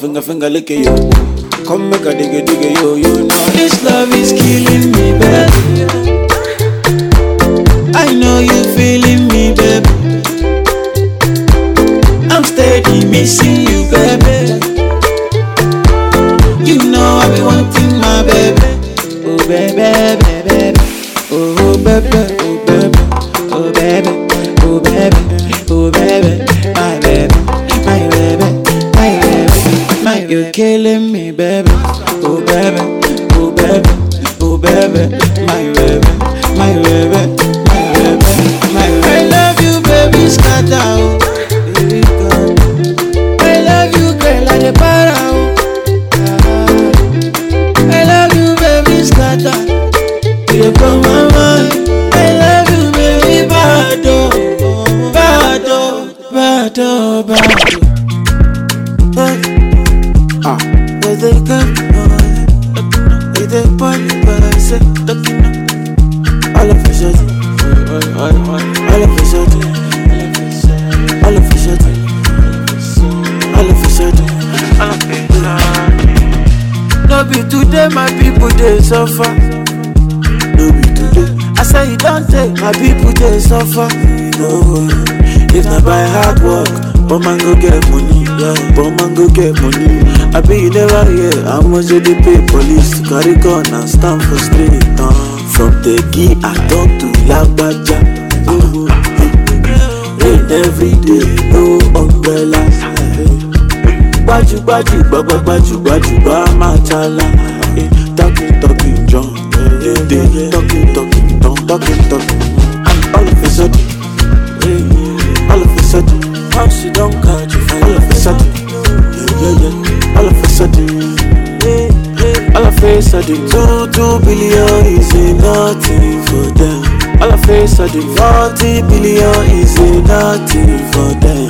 finger finger lick yo. Come make a digga digga yo. You know this love is killing me, baby. I know you feeling me, baby. I'm steady missing you, baby. I'm How a did police to carry gun and stand for street? Uh. From the key I talk to Labaja, Uh, uh-huh. rain every day, no umbrella. Gbaju gbaju gbagba gbaju gbaju gba matala. Talking talking John, dey talking talking talking talking. face of the two, two billion is nothing for them. All I face of the 40 billion is a nothing for them.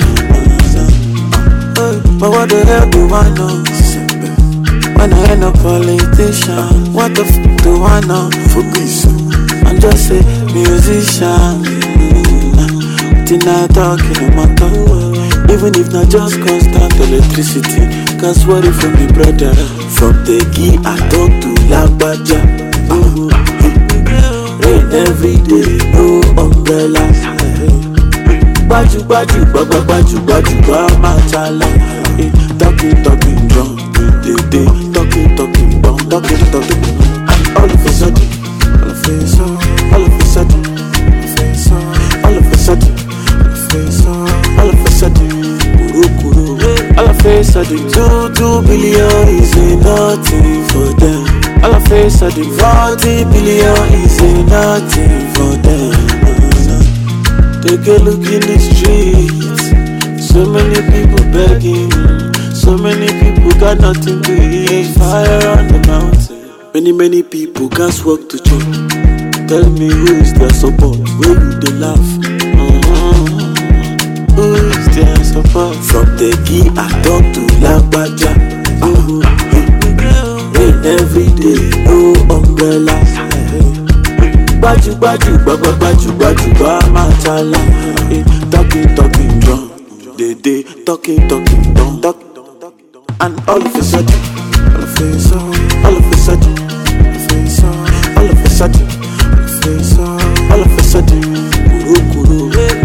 but what the hell do I know? When I ain't a politician, what the f do I know? Focus. I'm just a musician. Till I talk in my tongue. Even if not just constant electricity, can't worry from the brother. something kí àtọ́tù lágbájá. rain everyday no umbrella. gbajúgbajú gbajúgbajú gbajúgbà máa ta la. talking talking drum dédé talking talking drum talking talking all of a sudden. face I do two, two billion is nothing for them. All I face I do forty billion is nothing for them. Take a look in the streets, so many people begging, so many people got nothing to eat. Fire on the mountain, many many people can't walk to church. Tell me who is their support, where do they laugh? Uh-huh. Mm-hmm. Who is their from Tegi, I talk to Lambaja. Rain every day, no umbrella. Baju, baju, baba, baju, baju, ba, chala, Talking, talking, drum. They, they, talking, talking, drum. Talk. And all of a sudden, all of a sudden, all of a sudden, all of a sudden.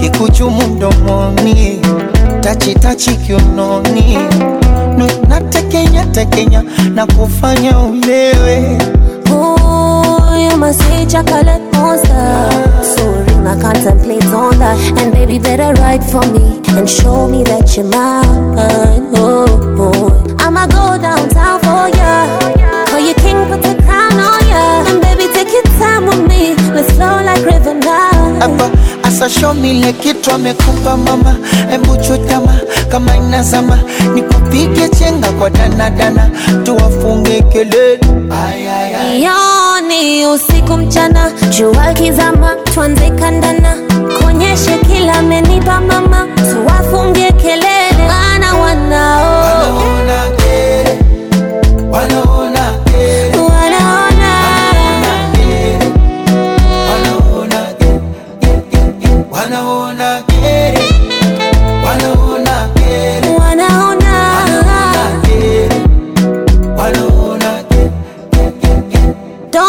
kikuchumu mdomoni, tachi tachi kiunoni, natekenya tekenya na kufanya ulewe. Oh, you must say chocolate monster. So ring, I contemplate on that. And baby, better write for me and show me that you're mine. Oh, I'ma go downtown for ya. Call your king, put the crown on ya. And baby, take your time with me. Let's flow like river now. hapa asa show me kitu amekupa mama, embu chutama kama inazama, nikupige chenga kwa danadana, tuwafunge kelele yoni usiku mchana, jua kizama, tuanze kandana, konyeshe kila amenipa mama, tuwafunge kelele, wana wanao wanaona eh,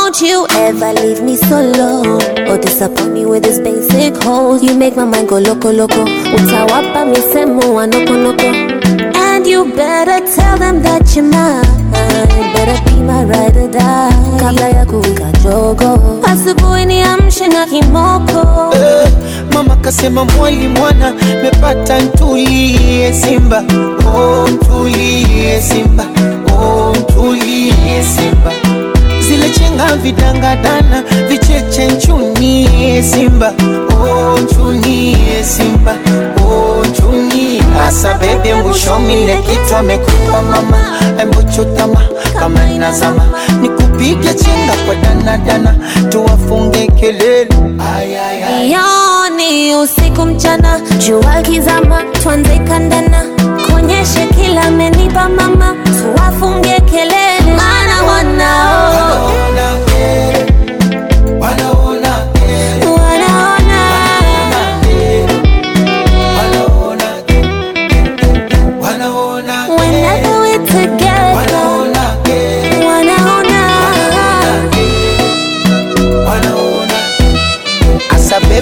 Don't you ever leave me so low or oh, disappoint me with this basic hole. You make my mind go loco loco. Utawapa misemo wa noko noko. And you better tell them that you're mine. Better be my ride or die. Kabla ya kuwika jogo, asubuhi niamshe na kimoko. Uh, mama kasema mwali mwana mepata, ntulie Simba, oh ntulie Simba, oh ntulie Simba. Vitanga vidangadana vicheche nchuni eh, Simba oh, nchuni eh, Simba oh, nchuni asa bebe mwishominne kitu amekupa mama embochotama kama inazama nikupige chenga kwa danadana tuwafunge kelele yoni usiku mchana jua kizama twanze kandana konyeshe kila amenipa mama tuwafunge kelele mana wanao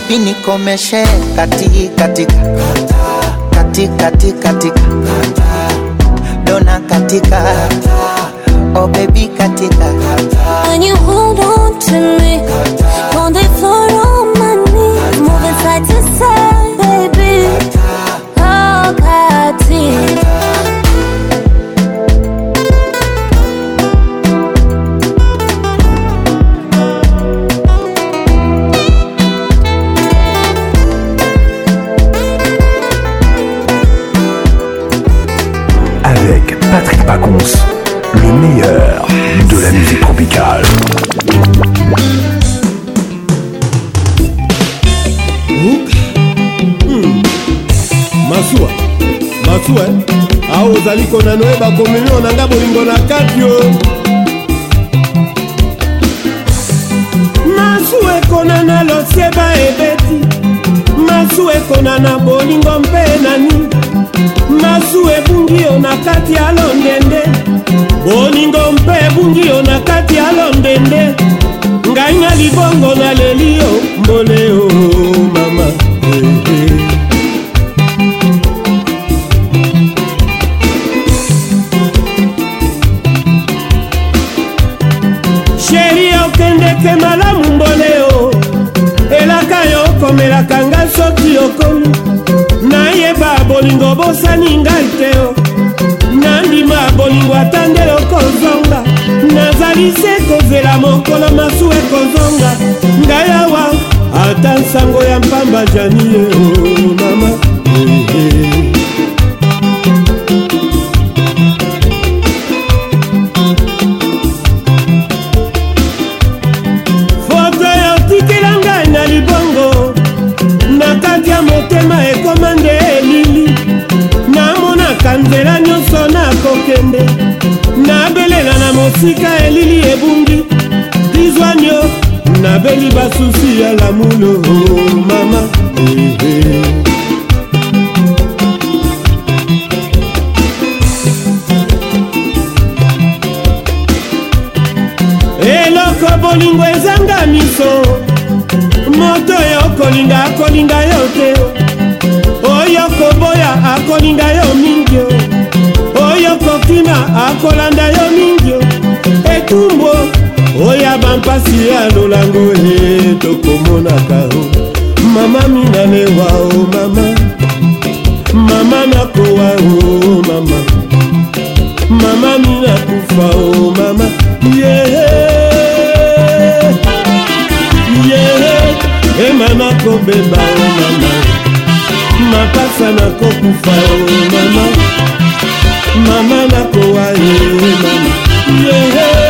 Baby nikomeshe kati katika kati kati katika dona katika oh baby katika When you hold on to me on the floor on my knees moving side to side Ponce, le meilleur de la musique tropicale. Hmm. masuwa masuwa eh? awa ozali konano ye bakomilio na nga bolingo na kati yo masu ekonana losieba ebeti masu ekonana bolingo mpe nani masu ebungi yo na kati ya londende bolingo mpe ebungi yo na kati ya londende ngai na libongo naleli yo mbole o mama moise ekozela mokolo masu ekozonga ngai awa ata nsango ya mpamba janie o mama foto ya otikela ngai na libongo na kati ya motema ekoma nde elili namonaka nzela nyonso esika elili ebungi dizwanio nabeli basusi ya lamulo oh, mama eh, eh. eloko bolingo ezanga miso moto oyo okolinga akolinga yo te oyo koboya akolinga yo mingi oyo kokima akolanda yo mingi etumbu oya bampasi ya lolango e tokomonaka o mama minalewa o mama mama nakowa o mama mama minakufa o mama yehe yehe ema nakobeba o mama mapasa nakokufa o mama mama nakowa e mama yehe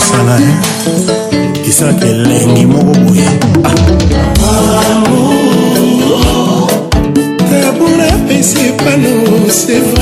kosala esalaka elengi moko boye Amour, ta bonne paix, c'est pas nous, c'est vrai.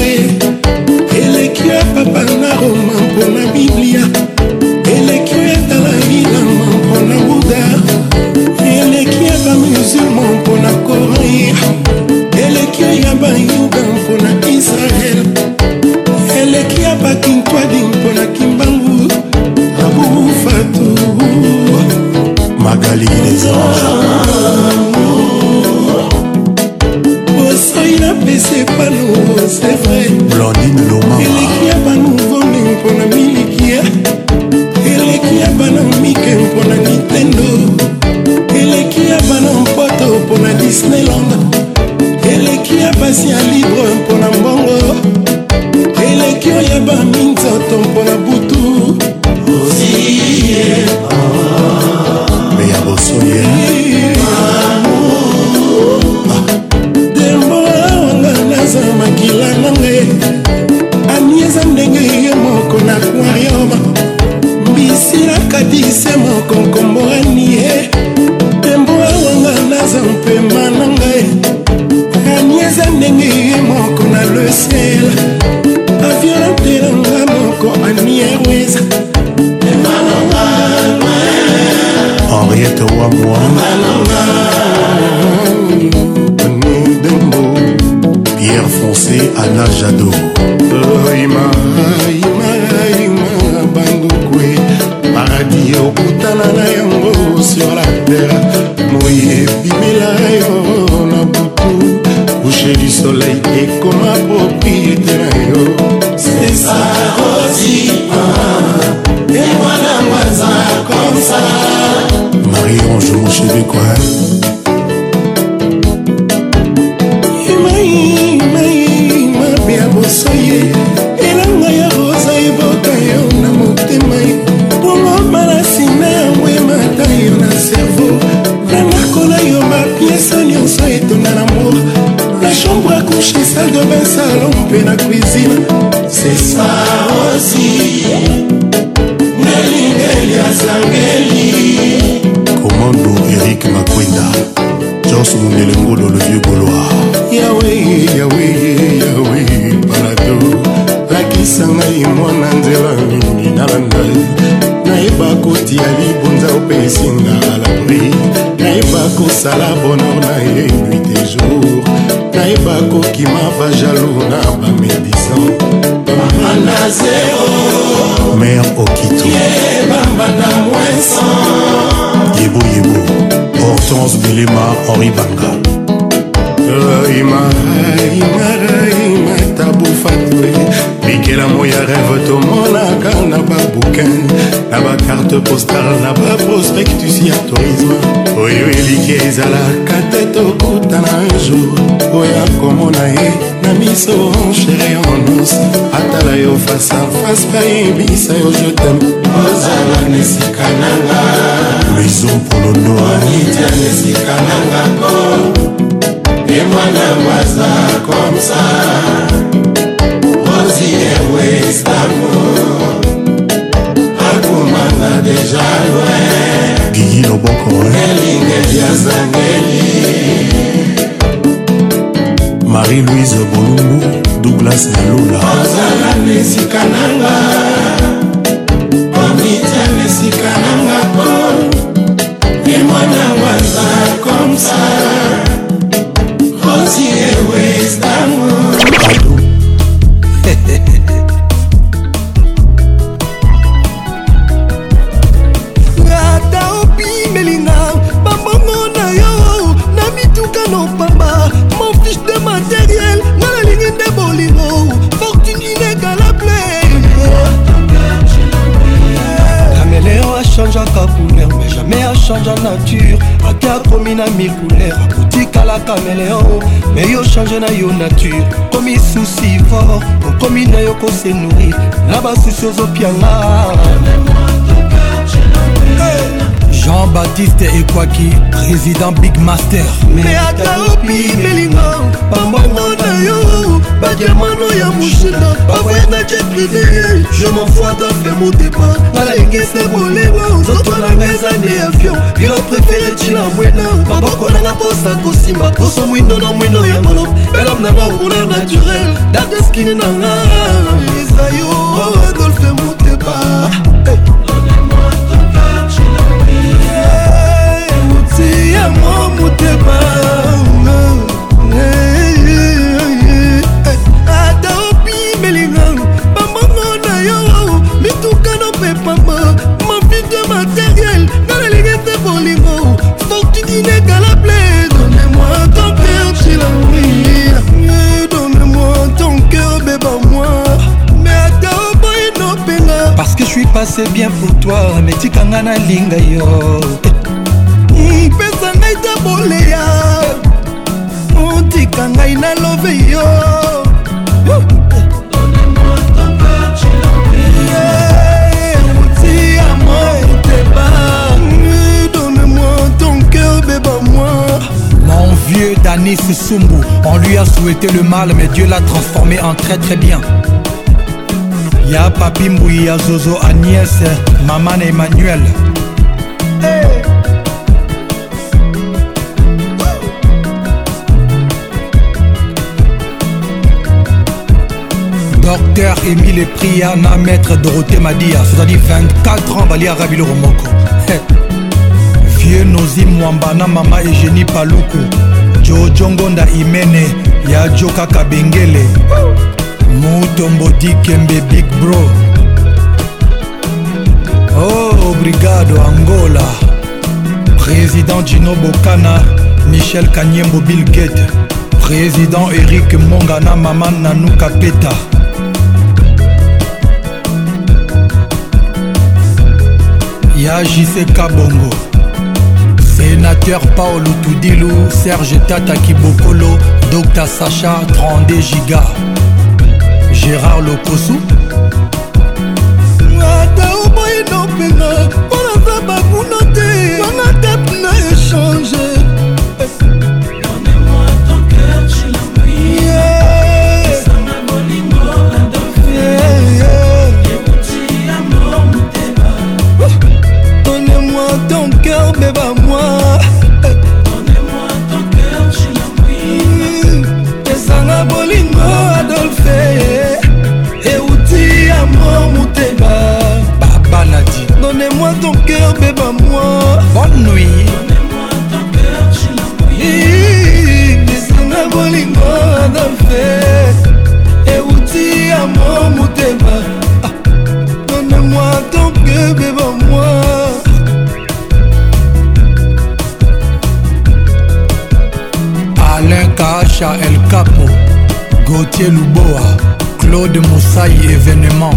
on joue je sais quoi. henri banga imaraimaraimatabufakwe bikelamo ya rêve tomonaka na babukin na bakarte postar na baprospectus ya tourisme oyo eliki ezalaka te tokutana jour oya komona ye na miso chéri onus atala yo face a face payebisa yo jetem ozala na esika nanga londoaesikanangako emwana mwaza komsa ozi ewe istanbul akomanga deja loin gigi loboko elingeli azangeli marie-louise bolumbu douglas nalula ozala na esika nanga omitya na esika na change en nature ate akomi na mikouler otikalaka meleo me yo change na yo nature komi susi fort okomi na yo kose nourrir na basusi ozopianga hey. jean-baptiste ekwaki président big master meataopi melinga bambongo na yo badiamano ya mushina bavoyangaki privé je m'enfoita fe motepa nalengese bolewa nzoto nanga eza nde avion bilo prefere ntina mwena maboko nanga mposa kosimba poso mwindo na mwindo ya malop elom nanga okuna naturel dateskine nanga eza yo oh, adolfe motepa c'est bien pour toi mais tika nga nalinga yo pesa ngai ta boleya otika ngai nalove yo Mon vieux Danny Soussoumbou, on lui a souhaité le mal, mais Dieu l'a transformé en très très bien. ya papi mbui ya zozo agnès mama na emmanuel hey. docteur émile pria na maître dorothé madia sozali 24 ans baliaka biloko moko hey. [LAUGHS] vieux nozi mwamba na mama egénie paluku jojongonda imene ya jokaka bengele oh. mutombodi kembe big bro oh brigado angola président gino bokana michel kanyembo bill gate président erik mongana mama nanuka peta ya jise kabongo sénateur paolo tudilu serge tata kibokolo dr sacha 32 giga gérard lokosu ata oboyino mpenga mpo naza bakuna te wana tep na échange ça y est événement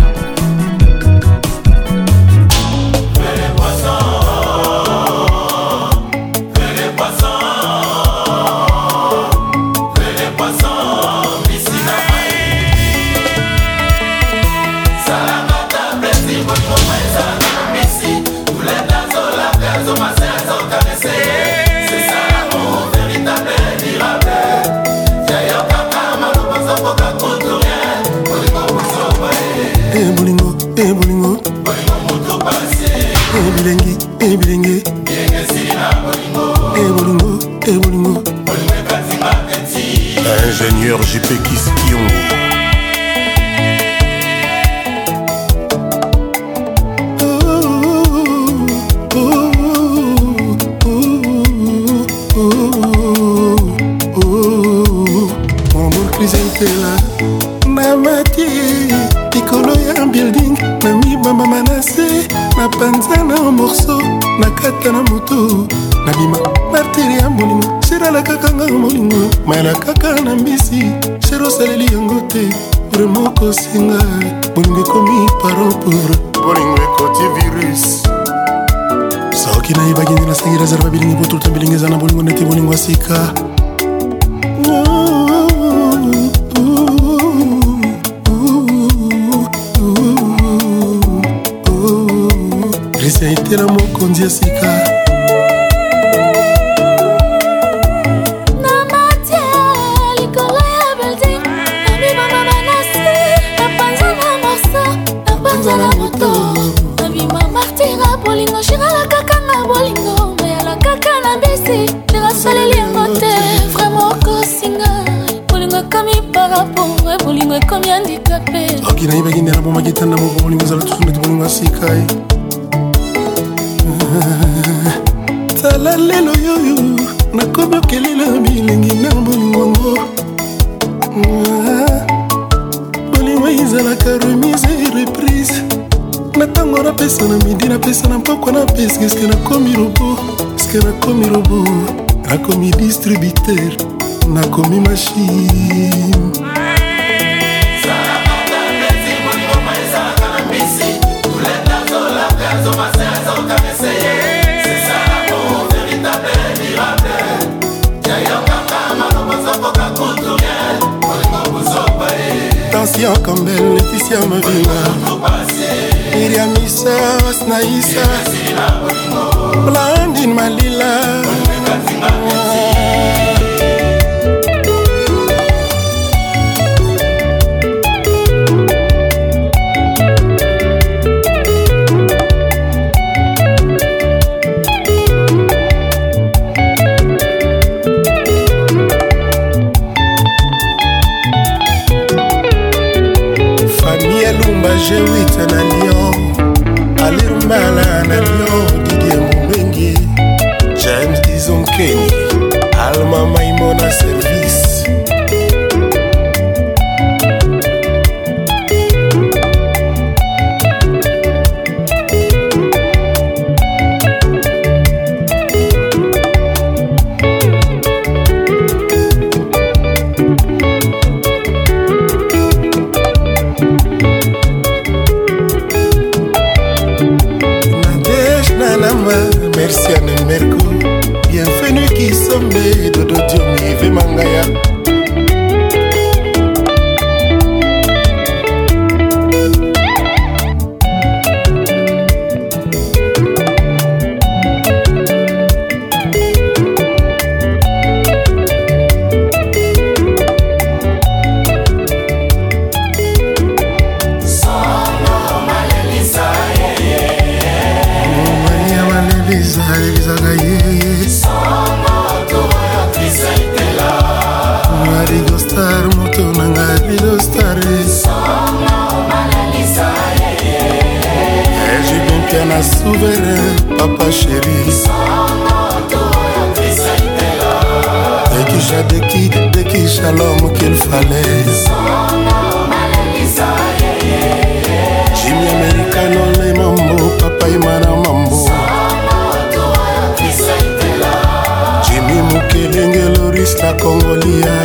artiste congolia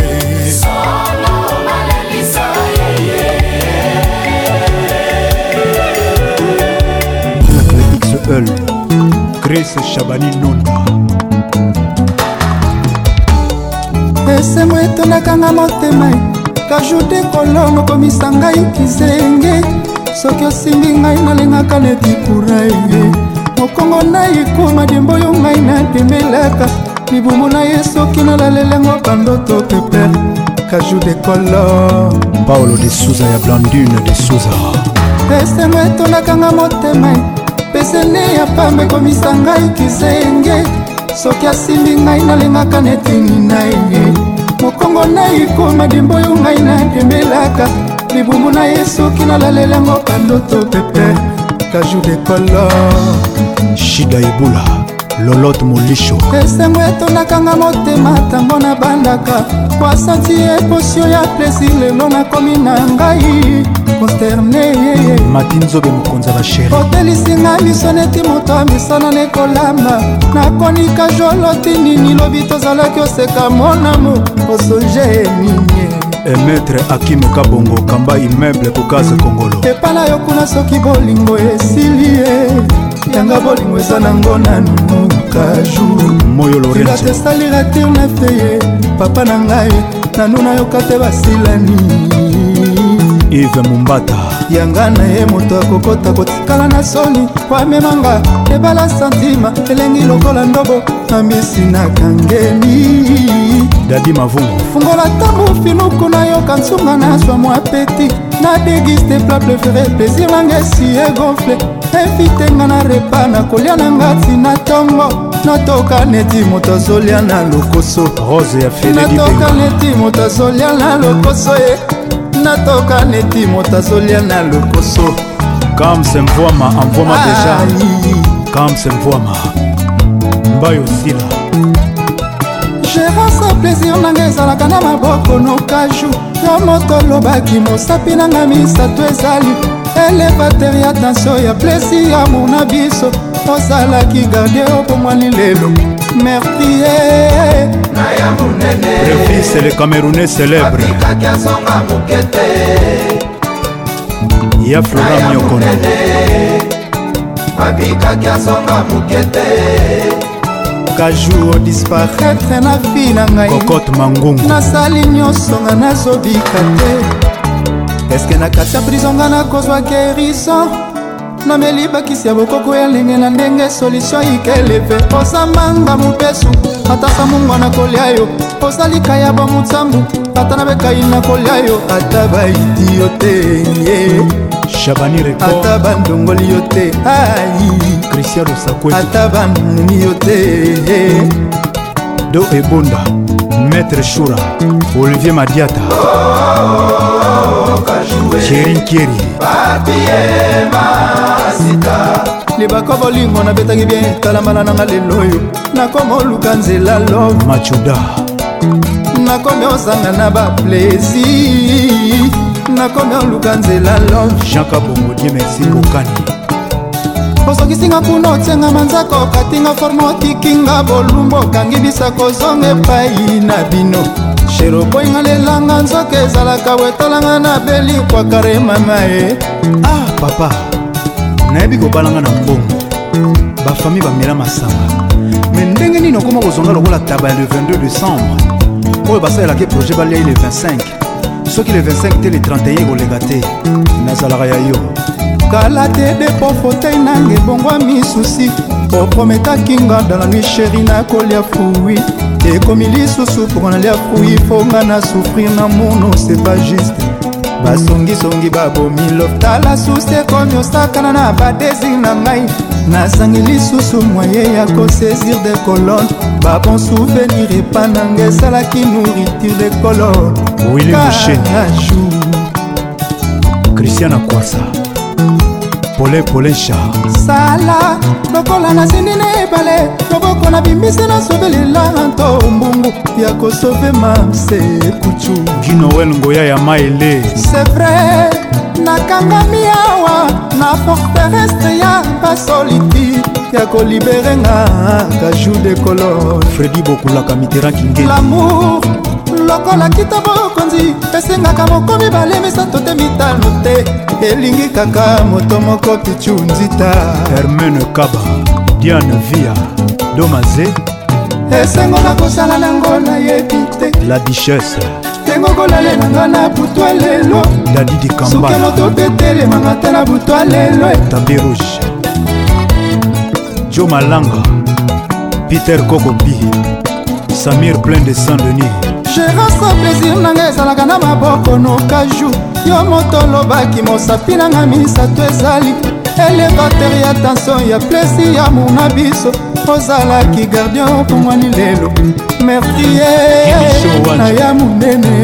xl eh. grace chabani nonda esengo etondakanga motema kajude kolongo komisa ngai kizenge soki osimbi ngai nalingaka neti kurae mokongo na ekoma demboyo ngai napembelaka libumu na ye soki nalalelengo bandoto peper kajou de kolor paolo de suza ya blandune de suza esengo etondakanga motema pesene ya pamba ekomisa ngai kisenge soki asimbi ngai nalingaka netini na ye mokongo naikoma dimbo oyo ngai nadembelaka libumu na ye soki nalalelengo bandoto peper kajou de kolor shida ebula lolote molisho esengo etondakanga motema ntango nabandaka bwasanti eposio ya plesir lelo nakomi na ngai konsterne matinzobe mokonzi basheri otelisinga miso neti moto ya misana nekolamba nakonika joloti nini lobi tozalaki oseka monamo osonje nini e emetre akime kabongo kamba immeuble kokase kongolo epai na yo kuna soki bolingo esili ye yanga bolingo eza nango nanu kaka jourila tesalira terna te ye papa na ngai nano nayoka te basilani eve mombata yanga na ye moto akokota kotikala na soni wamemanga ebala santima elengi lokola ndobo amisi na kangeni dadi mavungu fungola ntango finuku nayoka nsunga nazwa mwa peti nadegiste pla prefere plaisir nanga esi egonfle evitenga na repa na kolia na nga ntina ntongo natoka neti moto azolia na lokoso rose ya natoka neti moto azolia eh. na lokoso ye natoka neti moto azolia na lokoso kamse mvwama amvwama deja kamse mvwama mbayo sila gérance plaisir nanga ezalaka na maboko nokaju yo moto olobaki mosapi nanga misato ezali elevater ya tansio ya plesi ya mona biso ozalaki gardie obongwani lelo mertie eh, eh, eh. naya monene refise le camerounais célèbre apikaki azonga mokete ya flora miokone abikaki azonga mokete kaka jour disparaitre na fi na ngaikokote mangungu nasali nyonso nga nazobika te eske na kati ya prizo nga nakozwa gerison nameli bakisi ya bokoko ya ndenge na ndenge solutio ikeleve osambanga mopesu ata samungwa na kolia yo osalika ya bamotsambu ata na bekai na kolia yo ata baiti yo te ye ata bandongoli yo te ai ata banini yo te do ebonda maître shura olivier madiata oh, oh, oh. jenkeri papie masita libaka bolingo nabetaki bien talamala nanga lelo oyo nakoma oluka nzela lo machuda nakomi osanga na baplaisir nakomi oluka nzela lo jean kabongo die merci kokani osokisinga kuna otianga manzaka okatinga forme otikinga bolumbu okangi bisaka ozonga epai na bino shero koinga lelanga nzoka ezalaka wetalanga na beli kwakare mama ye ah papa nayebi kobalanga na mbongo bafami bamela masanga me ndenge nini okoma kozonga lokola taba le 22 décembre oyo basalelaki proje baliai le 25 soki le 25 te le 31 ekoleka te nazalaka ya yo kala te depo fotei nange ebongwa misusi oprometaki nga dans la nuit sheri nakolia fui ekomi lisusu mpo nalia fui fo nga na souffrir na mono c'est pas juste basongisongi babomi lof tala susi ekomi osakana na badésir na ngai nazangi lisusu moye ya kosaisir de colone babon souvenir epa nanga esalaki nourriture de colone williamsheni christian akwasa pole pole char sala lokola nasindi na ebale loboko na bimbisi nasobelela nto mbungu ya kosove masekucu ginoel ngoya ya maele sevre nakangami awa na forteresse ya basoliti ya kolibere nga kaju de color fredi bokulaka mitera kinge lamour lokola kita bokonzi esengaka moko mibale misato te mitano te elingi kaka moto moko pichu nzita hermene kaba diane via domaze esengo nakosala nango nayebi te la duchesse ndenge okolalela nga na butwa lelo dadidikambasuke moto mpe telemanga te na butwa lelo tabe rouge jo malanga peter kokobi samir plein de saint denis gérance plaisir nanga ezalaka na maboko nokaju yo moto olobaki mosapi nanga misato ezali elevateur ya tension ya plesi ya muna biso ozalaki gardien opomwani lelo mertie na ya monene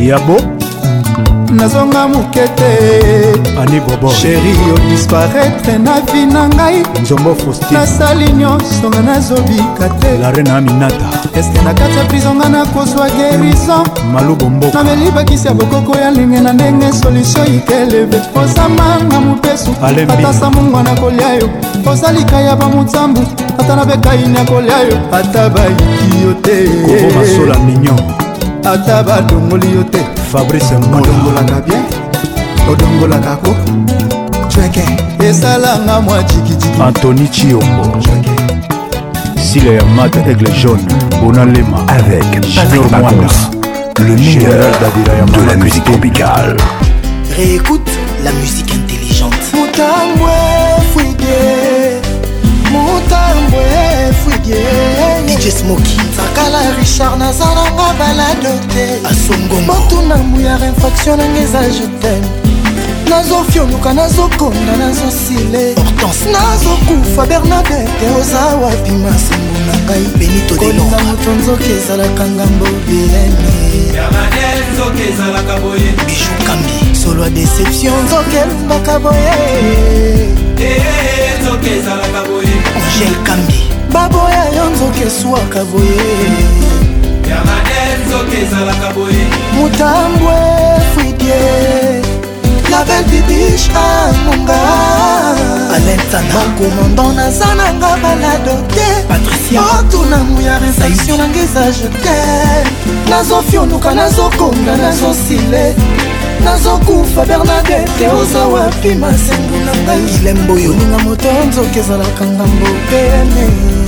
yabo nazonga moke te sheri odisparaitre na vi na ngai nasali nyonso nga nazobika te eske na kati ya prizo nga nakozwa gerizo nameli bakisi ya bokoko ya ndenge na ndenge solutio ikeleve kozama na mopesu ata samungo nakolia yo kozalika ya bamotambu ata na bekaini akolia yo ata baiki yo te ata badongoli yo te fabrice odongolaka bien odongolaka ko cweke esalanga mwa cikiciki antony chiombo sila ya mat aigle jaune bona lema avec junior moinas le meilleur de la musique tropicale réécoute la musique intelligente motangwe fuite motangwe fuite dj smoki sakala richard nazalanga balado te asongomotuna mbuyara infraction nanga eza jetem nazofioluka nazokonda nazosile nazokufa bernadete oza wapi masengo na ngai benitokolinga moto nzoki ezalaka ngambo bienebijoukambi solo ya deception nzoki elembaka boye eh, eh, eh, angel kambi baboya yo nzoka eswaka boye motambwe fridie label bibish angonga bakomandant naza nanga balado te otunamu ya resaction nanga eza jete nazofionuka nazokonga nazosile nazokufa bernadete oza wapi masengu na ngai lemboyo ninga moto nzoka ezalaka ngambo pene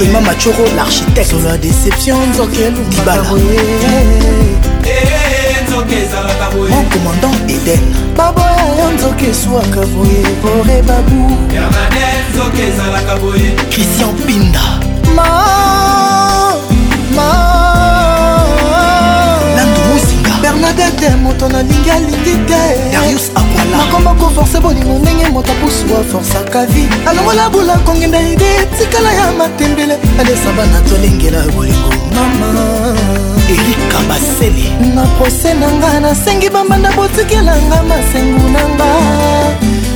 ema machoro l'architecte la déception mon commandant eden baboya yo nzoka eswaka boye bore babu christian pinda ma, ma. nade te moto nalingi alingi te nakoma koforce bolingo ndenge moto apusu aforsaka vi alongola bula kongenda ide etikala ya matembele alesaba na tolengela bolingo mama erika baseli na prose na nga nasengi bambanda botikelanga masengu na nga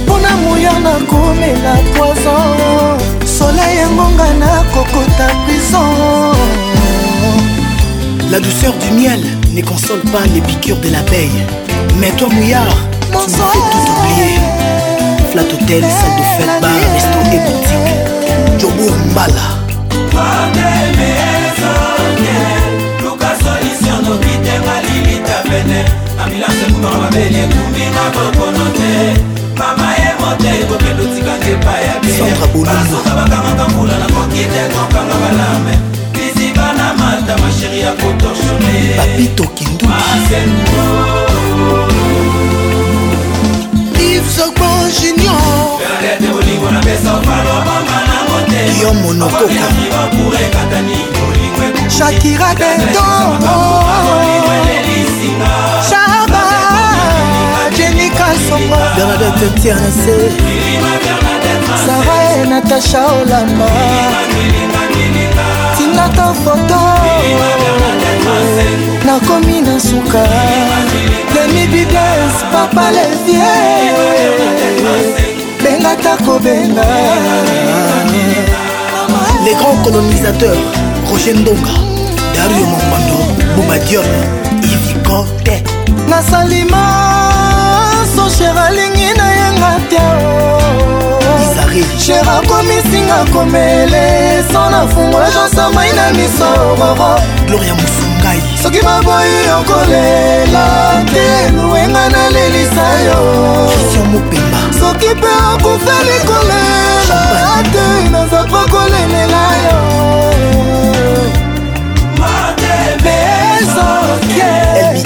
mpona moya nakomela poison soleil yangonga nakokota prison la douceur du miel ne console pas les piqûres de l'abeille. Mais toi, mouillard, tu m'as fait tout oublier. Flat hôtel, salle de fête, bar, resto et boutique. Jobo Mbala. ambilanse kumaka mabele ekumi na bokono te mama ye mote ekokende otikanga epai ya bie basoka bakamaka mbula nakokite kokanga balame ata masheri ya kotorsone babito kinduivsogbo juniorbolingo napesa opalobama nango te yo monokokoakurekatani bolingo shakira beto shaba jenika songo bernadette tiernese sara e natasha olamba tinga ta foto nakomi na suka demibides papa levie benga ta kobenga les grands colonisateurs roger ndonga dario mongwando bumadior ivikote nasalima so cher alingi na yenga te mari cher akomisinga komele so na fungola jansamai na misororo gloria mosungai soki baboyi okolela te luwenga nalelisa yo mopemba soki mpe akufeli kolela te naza kokolelela yo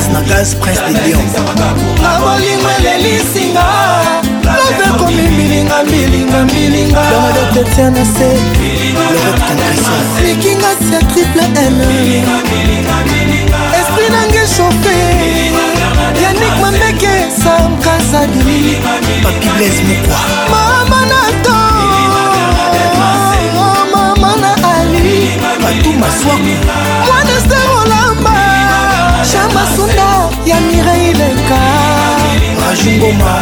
princesse na gaz prince de lion na bolingo elelisinga love ekomi milinga milinga milinga domadoktetia na se likinga sia triple m esprit nange chauffe yanik mambeke sam kazadi papibles mokwa mama nato mama na ali batu maswaku serge ngoma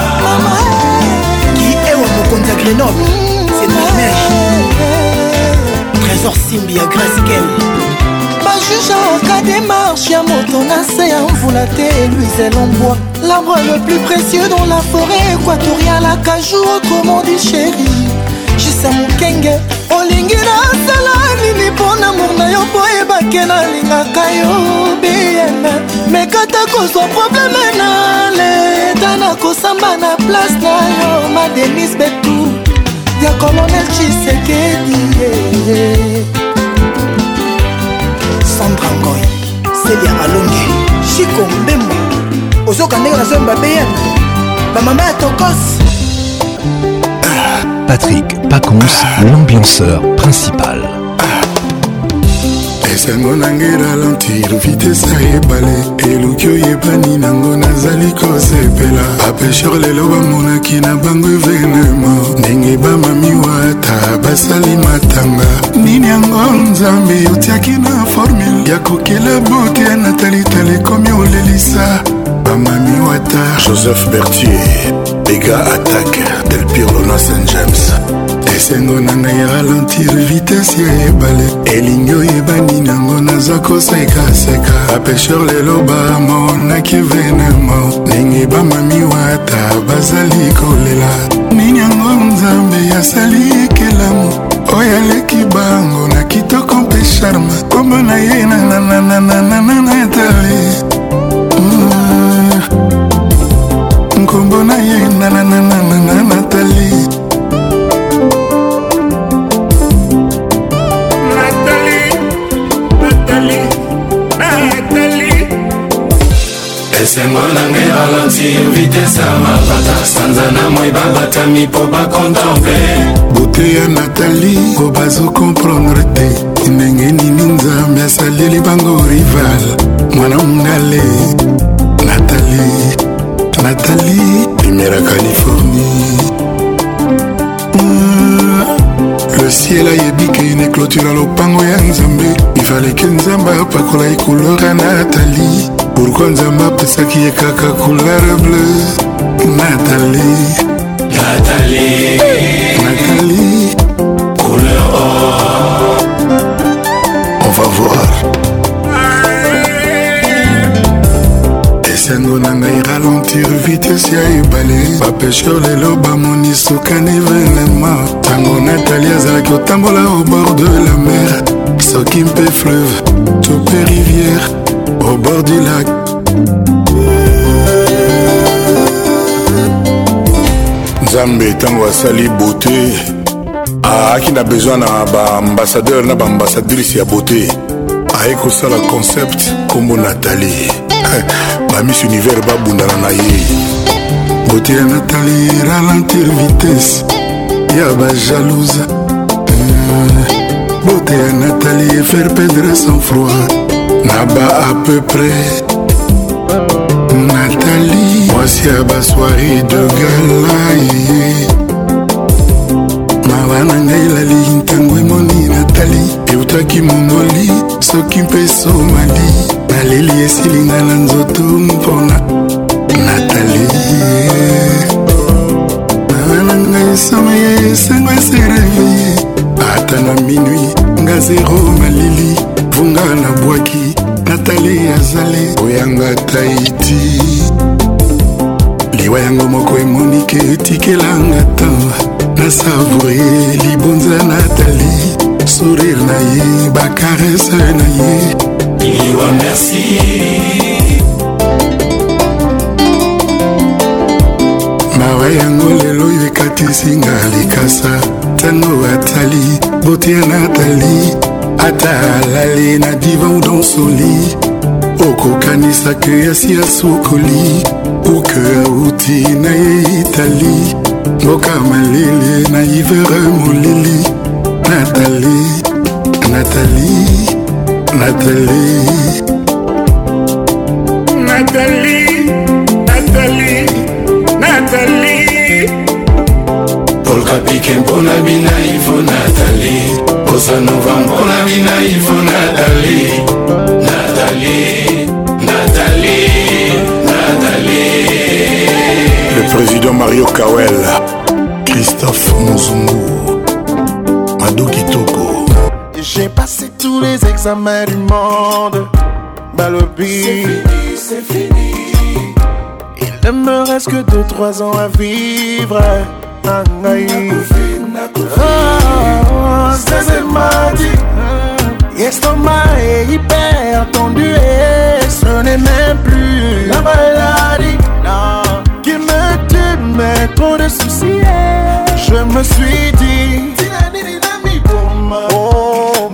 ki ewa mokonzi ya grenoble cedrikmer trésor simbi ya graskel bajuge aka démarche ya moto na se ya mvula te eluise lombwa l'arbre le plus précieux dans la forêt équatoriale akajou autrement du chéri jisa mokenge olingi nasala nini mpo namour na yo mpo ebake nalingaka yo bieme mekata kozwa probleme na leta nakosamba na place na yo madenis betu ya kolonel chisekedi eh. sandra ngoi selia malonge chiko mbembo ozoka ndenge nazoyo babeyana bamama ya tokos Patrick Pacons, l'ambianceur principal. esengo na ngai ralentir vitese ebale eluki oyebani nango nazali kosepela bapesher lelo bamonaki na bango evenema ndenge bamami wata basali matanga nini yango nzambe otiaki na formule ya kokela boke na talitala ekomi olelisa bamami wata joseph bertier ega attaque del pirlo na st james esengo na ngai ralentir vitese ya ebale elingi oyebani nango naza kosekaseka bapesher lelo bamonaki venemo ndenge bamami wata bazali kolela nini yango nzambe asali ekelamu oyo aleki bango na kitoko mpe charme kombo na ye nananananana etale nkombo na ye nananananana esengo nanga ebalanzi vitese ya mabata sanza na moi babatami mpo bakontemple bote ya natali o bazokomprendre te ndenge nini nzambe asaleli bango rival mwana mongale natali natali primera californie hmm. le ciel ayebi ke neclôtura lopango ya nzambe ifaleke nzambe apakola ekulora natali urko nzambe apesaki ye kaka couleur bleu natali natali natali couleur or on va voir esengo na ngai ralentir vitese ya ebale bapesher lelo bamoni sukani venema ntango natali azalaki kotambola au bord de la mer soki mpe fleuve to mpe rivière au bord du lac. nzambe ntango asali beauté aaki na besoin na baambassadeur na baambassadrice ya beauté aye kosala concept nkombo natali [LAUGHS] bamis univers babundana na ye beauté ya natali ralentir vitesse ya bajalouse beauté ya natali efaire perdre sans froid na ba à peu près nathalie mwasi ya basoiri de galai mawa na ngai elali ntango emoni natali eutaki mongoli soki mpe somali naleli esilinga na nzoto mpona natali mawa na ngai someye esengo eserevie ata na minui nga zero malili vunga na bwaki natali azali oyanga taiti liwa yango moko emonike etikelanga tan nasavoure libonza ya natali sourire na ye bakarese na ye liwa merci mawa yango lelo oyo ekatisinga likasa ntango atali bote ya natali ata alali na divan donsoli okokanisaka yasi asukoli kuke auti na ye itali mboka malele na ivere molili natali natali natali natali natali natali polkapike mpona bina ivo natali kosa la vie naïve natali natali natali natali le président mario kawel christophe Monsumou mado kitoko j'ai passé tous les examens du monde bah, lobby c'est fini, c'est fini. il ne me reste que 2-3 ans à vivre. Ah, L'estomac est hyper tendu et ce n'est même plus la maladie non. qui me tue, mais trop de soucis. Je me suis dit, oh,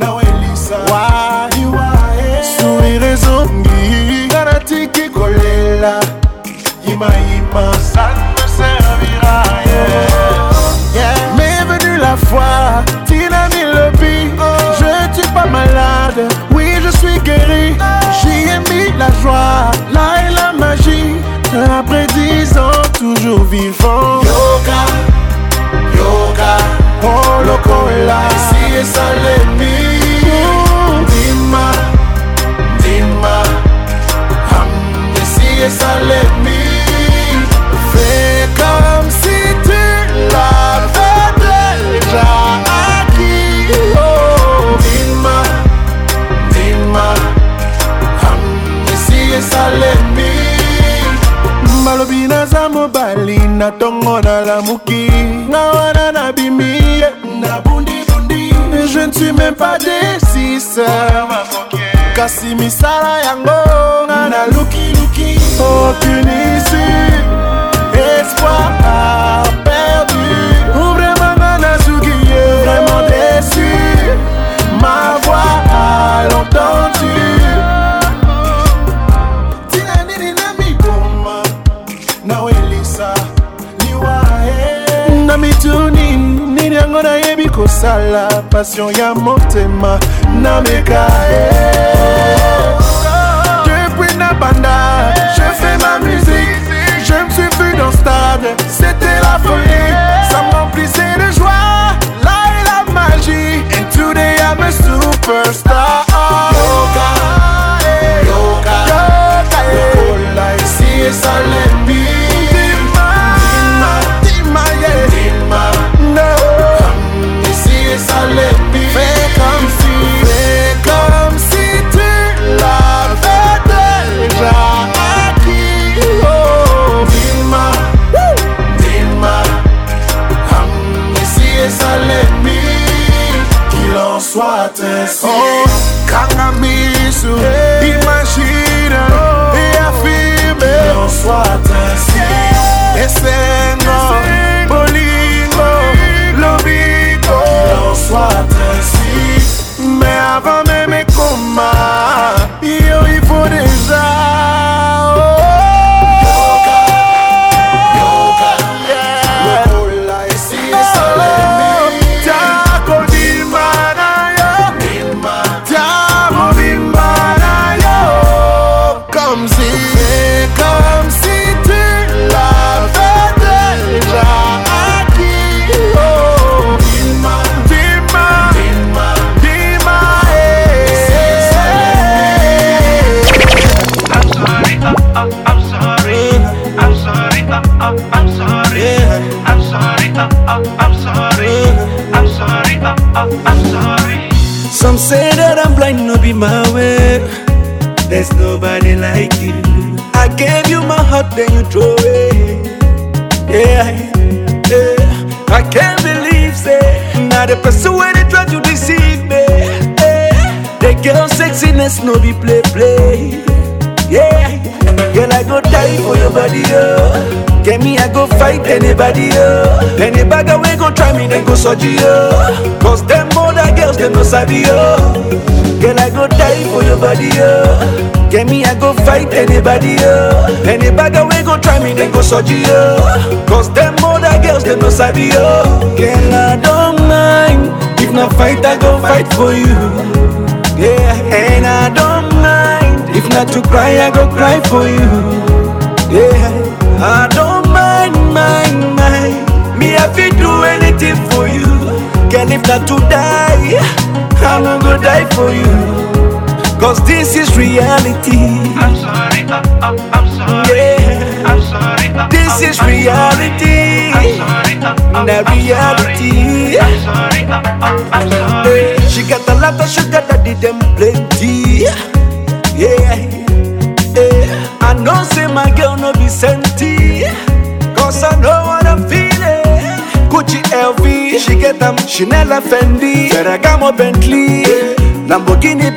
sourire zongi, karati qui collait là, voir Dynamite le beat Je suis pas malade Oui je suis guéri J'y ai mis la joie Là et la magie Après dix ans toujours vivant Yoga Yoga Oh loco est là Si et ça l'ennemi Dima Dima Ham Si et ça l'ennemi déjà acquis. Oh, Mima, Mima, Amnesty et Salemi. malobi naza mobali na ntongo nalamuki nga wana nabimi nabundibundi je ne suis même pas desis kasi misala yango nga nalukiluki o oh, tunisi espoir na mituni nini yango nayebi kosala passion ya motema nameka e depuis na banda je fais ma musique je me suis vu dans stade c'était la folie ça me remplissait de joie là est la magie and today i'm a superstar yoka yoka eh. lokola esi esalembi ndima ndima ye ndima no oh. esi esalembi fais comme si fais comme si tu l'avais déjà acquis oh ndima ndima esi esalembi qu'il en soit ainsi oh. isso. Imagina, e a Não sou Some say that I'm blind, no be my way. There's nobody like you. I gave you my heart, then you throw it. Yeah, yeah. I can't believe, say, now the person where they try to deceive me. Yeah. The girl's sexiness, no be play, play. Yeah, girl, I go die for your body, oh. Get me, I go fight anybody, oh. Any bagger we go try me, then go surgery, oh. Cause them all girls, they no sabi, oh. Girl, I go die for your body, oh. Get me, I go fight anybody, oh. Any Anybody we go try me, they go surgery, oh. Cause them other girls, they no sabi, oh. Girl, I don't mind. If not fight, I go fight for you. Yeah, and I don't mind. If not to cry, I go cry for you. Yeah, I don't And if not to die, I'm not gonna die for you. Cause this is reality. I'm sorry, uh, uh, I'm sorry. Yeah. I'm sorry. Uh, this is uh, uh, reality. I'm sorry, Not uh, reality. I'm sorry, I'm sorry. She got a lot of sugar did them plenty. Yeah. yeah. I know say my girl no be senti. Cause I know what I'm feeling. Gucci LV, she get them Chanel Fendi, Ferragamo Bentley, Lamborghini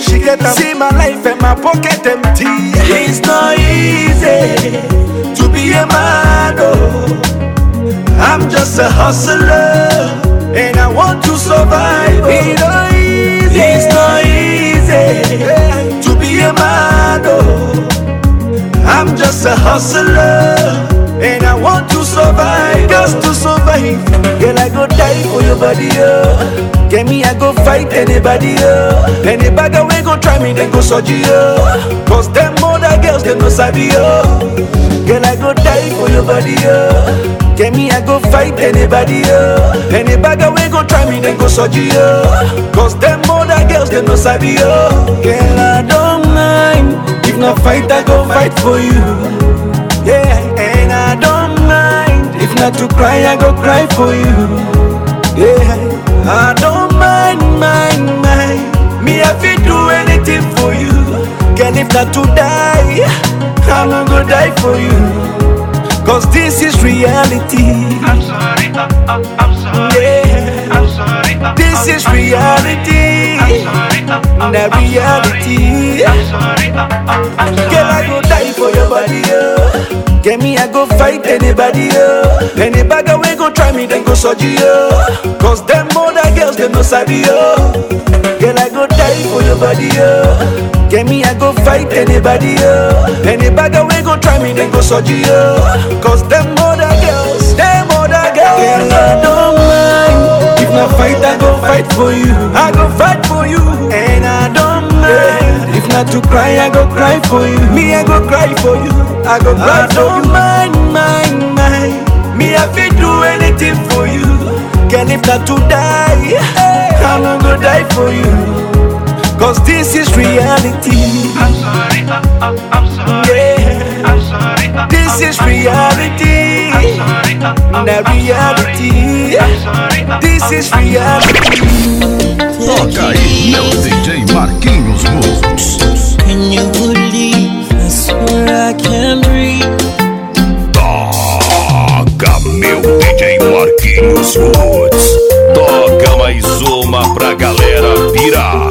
she get them See my life and my pocket empty It's not easy to be a man, oh I'm just a hustler and I want to survive, oh. It's not easy, it's not easy to be a man, oh I'm just a hustler and I want to survive, just to survive. Girl, I go die for your body, oh. Get me, I go fight anybody, oh. Anybody we go try me, then go surgery, oh. Cause them other girls, they no sabi, oh. Girl, I go die for your body, oh. Get me, I go fight anybody, oh. Anybody we go try me, then go surgery, oh. Cause them other girls, they no sabi, oh. Girl, I don't mind. If not fight, I go fight for you. Yeah. If not to cry, I go cry for you. Yeah, I don't mind, mind, mind. Me, I feel do anything for you. Girl, if not to die, I'm gonna go die for you. Cause this is reality. I'm sorry, uh, uh, I'm, sorry. Yeah. I'm sorry, uh, this is reality. I'm sorry, I'm, the reality. I'm sorry, I'm, sorry. Girl, I go die for your body. Yeah. Oh. Get me, I go fight anybody, any Anybody we go try me, then go surgery, yo. Cause them other girls, them no sabi, yo. Girl, I go die for your body, yo. Get me, I go fight anybody, any Anybody we go try me, then go surgery, yo. Cause them other girls, them other girls. Girl, I don't mind. If not fight, I go fight for you. I go fight for you. And I don't mind. na to cry, I go cry for you. Me, I go cry for you. I go cry I for don't you. Mind, mind, mind. Me, I fit do anything for you. Can if not to die, hey. I'm not gonna die for you. Cause this is reality. I'm sorry, I, uh, I, uh, I'm sorry. Yeah. I'm sorry. I, uh, this is reality. I'm sorry, Not reality. Sorry, this is reality. Toca aí, meu é DJ Marquinhos Moves. I swear I can't breathe. Toca meu DJ Marquinhos Woods. Toca mais uma pra galera virar.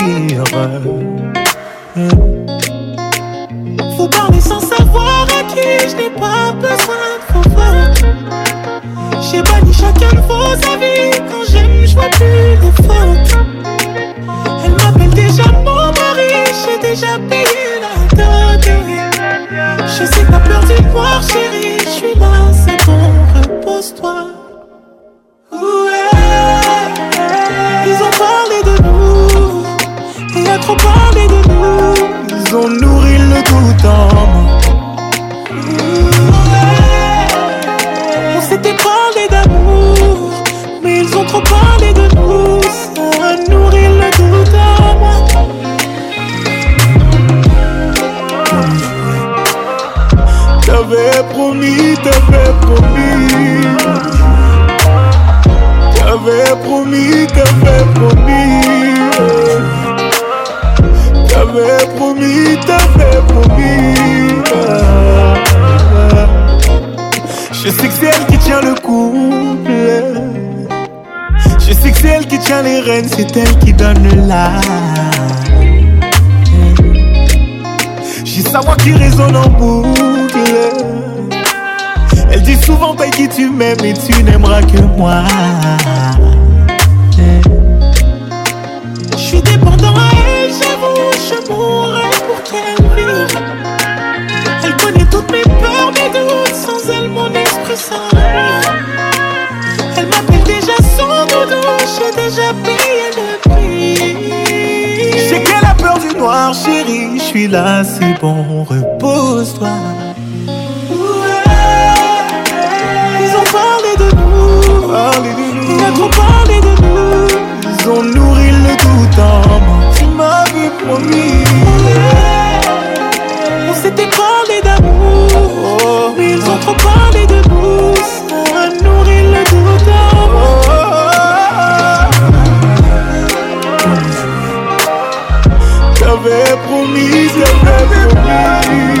Faut parler parler sans savoir à qui je n'ai pas besoin de fanfare. J'ai banni chacun de vos avis. Quand j'aime, je vois plus les fautes. Elle m'appelle déjà mon mari. J'ai déjà payé la dot. Je sais pas peur du voir chérie. Je suis là, c'est bon, repose-toi. parler de nous. Ils ont nourri le doute en moi. Mm. On s'était parlé d'amour, mais ils ont trop parlé de nous. Ça a nourri le doute en moi. T'avais promis, t'avais promis. T'avais promis, t'avais promis. T'avais promis, t'avais promis. Je sais que c'est elle qui tient le couple. Je sais que c'est elle qui tient les rênes, c'est elle qui donne la. J'ai sa voix qui résonne en boucle. Elle dit souvent, t'as qui tu m'aimes et tu n'aimeras que moi. je mourrais pour qu'elle vive. Elle connaît toutes mes peurs, mes doutes, sans elle mon esprit s'enlève. Elle m'appelle déjà son doudou, j'ai déjà payé le prix. J'ai qu'elle a peur du noir, chérie, je suis là, c'est bon, repose-toi. Ils ont parlé de nous, Ils ont parlé de nous. Ils ont nourri le doute en moi promis. On s'était parlé d'amour, mais ils ont trop parlé de bourse. À nourrir le doute. T'avais promis, t'avais promis.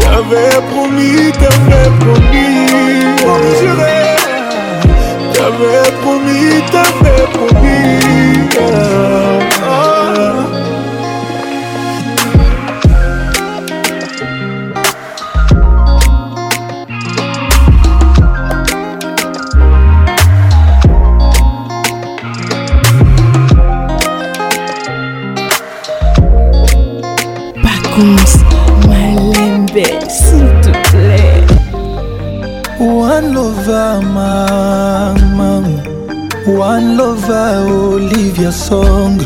T'avais promis, t'avais promis. Promis, T'avais promis, t'avais promis. One lover, Olivia Song.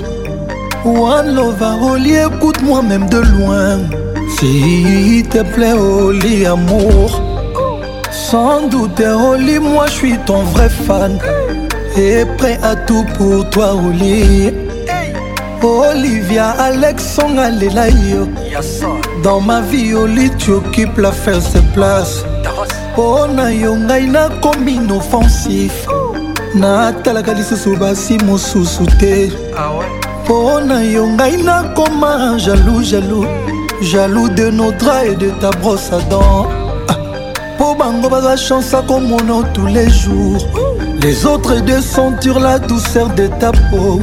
One lover, Oli, écoute-moi même de loin. S'il te plaît, Oli, amour. Sans doute, Oli, moi je suis ton vrai fan. Et prêt à tout pour toi, Oli. Olivia Alex, Song Alelayo. Dans ma vie, Oli, tu occupes la faire ses places. mpo na yo ngai nakomi inoffensif natalaka lisusu basi mosusu te mpo na yo ngai nakoma jalou jalou jalou de nodra et de ta brosse à dents mpo ah. bango baza chance akomono tous les jours les autres deux sont sur la douceur de ta peau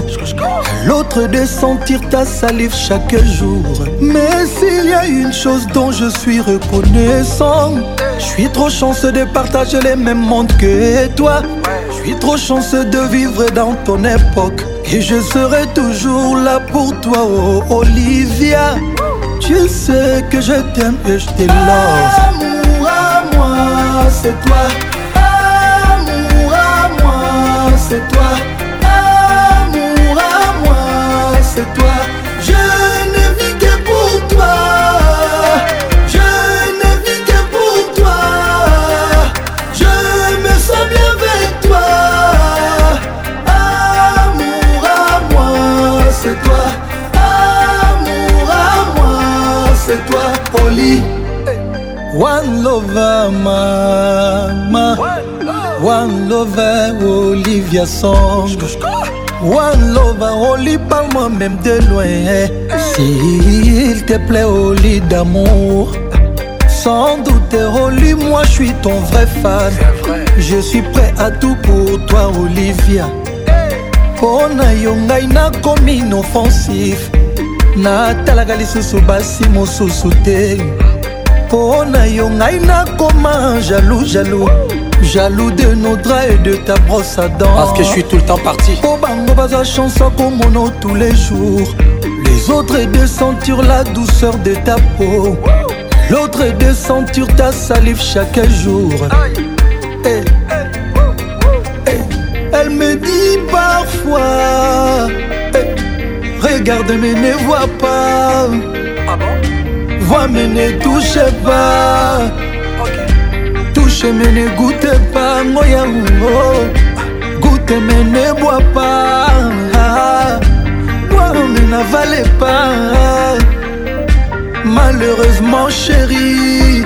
l'autre de sentir ta salive chaque jour. Mais s'il y a une chose dont je suis reconnaissant, je suis trop chanceux de partager les mêmes mondes que toi. Je suis trop chanceux de vivre dans ton époque. Et je serai toujours là pour toi, oh Olivia. Tu sais que je t'aime et je t'aime Amour à moi, c'est toi. Amour à moi, c'est toi. lover, mama. One lover, Olivia Song. One lover, Oli, parle-moi même de loin. S'il te plaît, Oli d'amour. Sans doute, Oli, moi je suis ton vrai fan. Je suis prêt à tout pour toi, Olivia. mpo na yo ngai nakomi inoffensif natalaka lisusu basi mosusu te mpo na yo ngai nakoma jaloux jaloux jaloux de nos draps et de ta brosse à dents parce que je suis tout le temps parti po bango baza chance akomono tous les jours les autres et de sentir la douceur de ta peau l'autre est de sentir ta salive chaque jour hey. Eh, eh, hey. Eh. elle me dit parfois hey. regarde mais ne vois pas Toi mais ne touchez pas. Touche Touchez, mais ne goûtez pas. moi. Oh. Goûtez, mais ne bois pas. Bois, mais n'avalez pas. Malheureusement, chérie,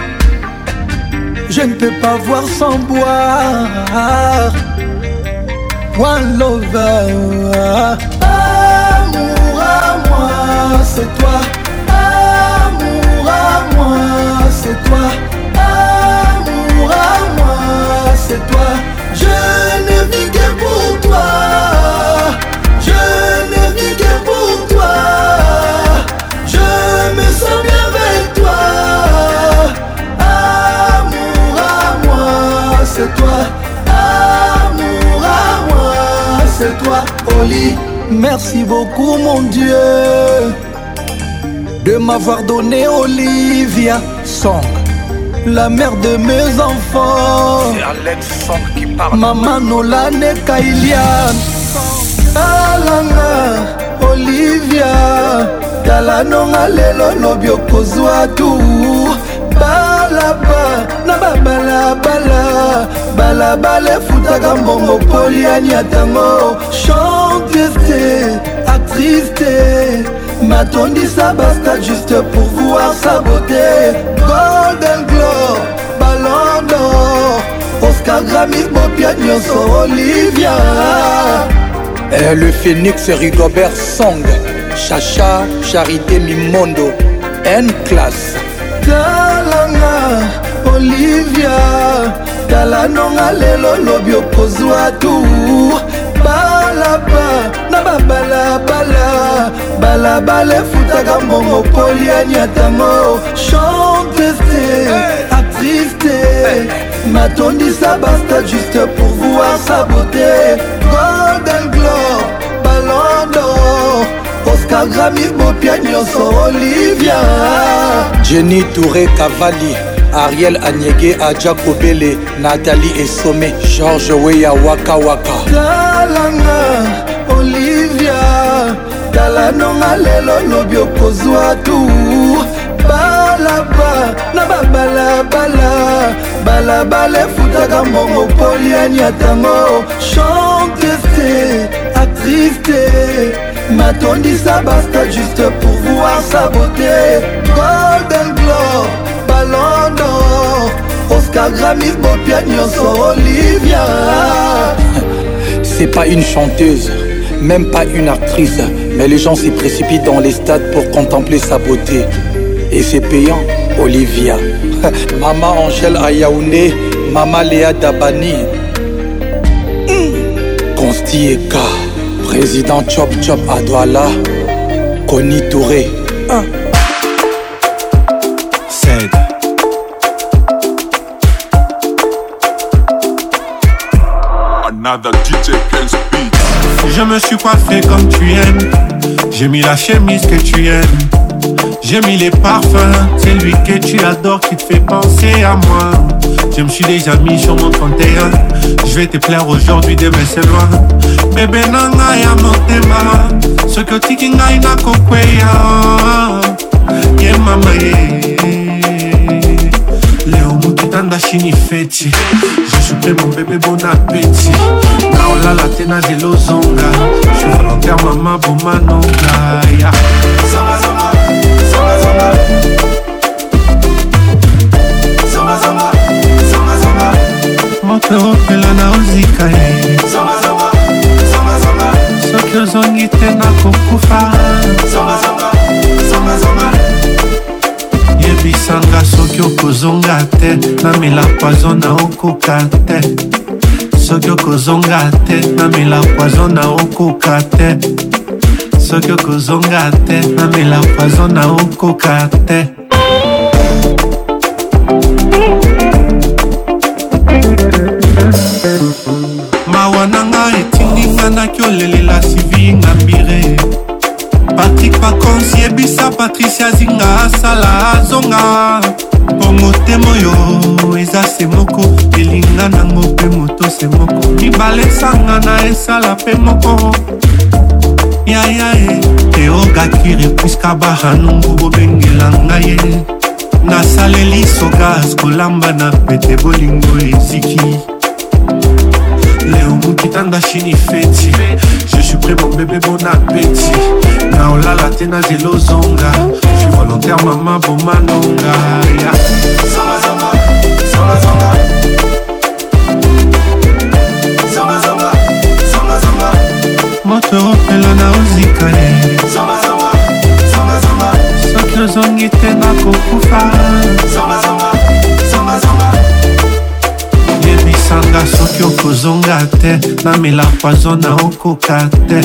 je ne peux pas voir sans boire. One lover, amour à moi, c'est toi moi, c'est toi. Amour à moi, c'est toi. Je ne vis que pour toi. Je ne vis que pour toi. Je me sens bien avec toi. Amour à moi, c'est toi. Amour à moi, c'est toi. Oli, merci beaucoup mon Dieu. de m'avoir donné Olivia Song, la mère de mes enfants. Song qui parle. Maman Nolane Kailian. Alanga, ah Olivia, talanonga lelo lobi okozwa tu. Balaba, na babalabala, balabala efutaka mbongo poliani atango. Chantiste, actrice Matondisa Basta juste pour voir sa beauté Golden Globe, Ballon d'Or Oscar Grammy, Bopia Nyonso, Olivia eh, Et le phénix Rigobert Song Chacha, Charité Mimondo N-Class Talanga, Olivia tala nonga lelo lobi okozwa tour balaba na babalabala balabala efutaka mbongo poliani atango chantes te actrice te matondisa basta juste pour voir sa beauté golden globe balondo oscar grami bopia nyonso olivia jenny touré cavali ariel anyege aja kobele nathalie esome george weya wakawaka talanga kosala nonga lelo lobi okozwa tu balaba na babalabala balabala efutaka mbongo poliani atango chante te actrice te matondisa basta juste pour voir sa beauté golden glor ballon d'or oscar gramis bopia nyonso olivia c'est pas une chanteuse même pas une actrice Mais les gens s'y précipitent dans les stades pour contempler sa beauté. Et c'est payant, Olivia. [LAUGHS] Mama Angèle Ayaoune, Mama Léa Dabani. Consti hmm. Eka, président Chop Chop Adwala, Connie Touré. Another DJ can speak Je me suis coiffé comme tu aimes. J'ai mis la chemise que tu aimes. J'ai mis les parfums. C'est lui que tu adores qui te fait penser à moi. Je me suis déjà mis sur mon 31. Je vais te plaire aujourd'hui, demain c'est loin. Bébé nanga ya motema. Ce que tikinga ina kokweya. Yeah, mama, yeah. leo mokitanda shini feti jesu mpe mobebe bona peti na olala te na zelo zonga je volontaire mama bomanonga ya moperopela na ozika ye soki ozongi te na kokufa okokisanga soki okozonga te namela poizo na okoka te soki okozonga te namela poizo na okoka te soki okozonga te namela poizo na okoka te mawa nanga etindinga nakiolelela sivi ngambire patrik pakonsi yebisa patricia zinga asala azo se moko libala esanga na esala mpe moko yaya e teogakire puiska bahanungu bobengela ngai ye nasaleli sogas kolamba na pete bolingo eziki leo mokitanda shini feti je suis prêt mon bébé bon appétit na olala te na zela ozonga je suis volontaire mama bomanonga yeah. zonga, zonga, zonga, zonga. toopela na ozikale soki ozongi te nakokufa yebisanga soki okozonga te namela poizon na okoka te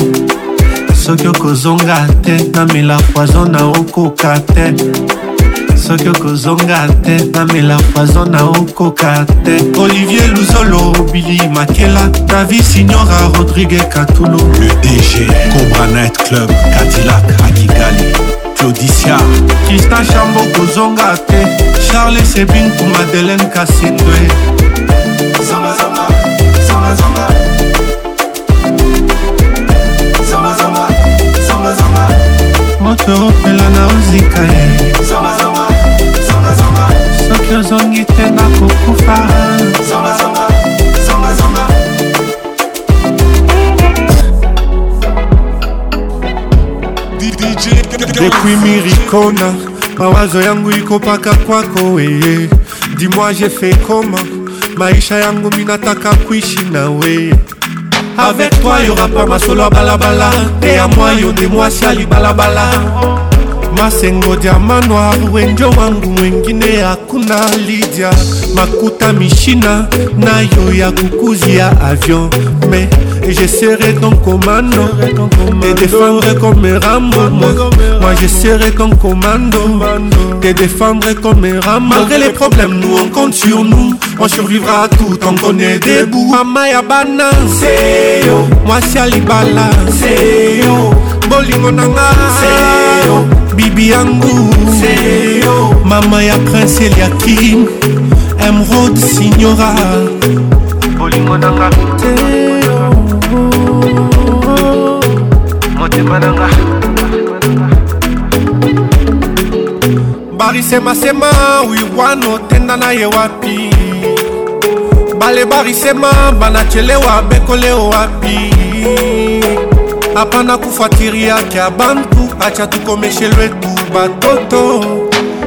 soki okozonga te namela poizon na okoka te soki okozonga te namela poison na okoka te olivier luzolo bili makela davi signora rodrigue katulu le dg cobranet club katilak akigali claudicia krista chambo kozonga te charles sebin ku madeleine kasindwe zangazanga zangazanga moto opela na ozika ye soki ozongi te nakokufa depuis miricona mawazo yangu ikopaka kwako eye eh, eh. dimoi je fait koma maisha yangu minataka kuishi na weye avec toi y'aura pas masolo ya balabala te ya mwa yo nde mwasi alibalabala masengo diama noir wenjo wangu mwengine ya na lidia makuta mishina na yo ya kukuzi ya avion mais je serai ton commando te défendre comme rambo moi je serai ton commando te défendre comme rambo malgré les problèmes nous on compte sur nous on survivra tout on connaît debout mama ya bana moi si alibala bolingo na nga bibi yangu mama ya prince eliakim emrod signora bolingo na nga motema na nga barisemasema wiwano otenda na ye wapi bale barisema banachelewa bekole wapi hapana kufuatilia bantu acha tukomeshe lwetu batoto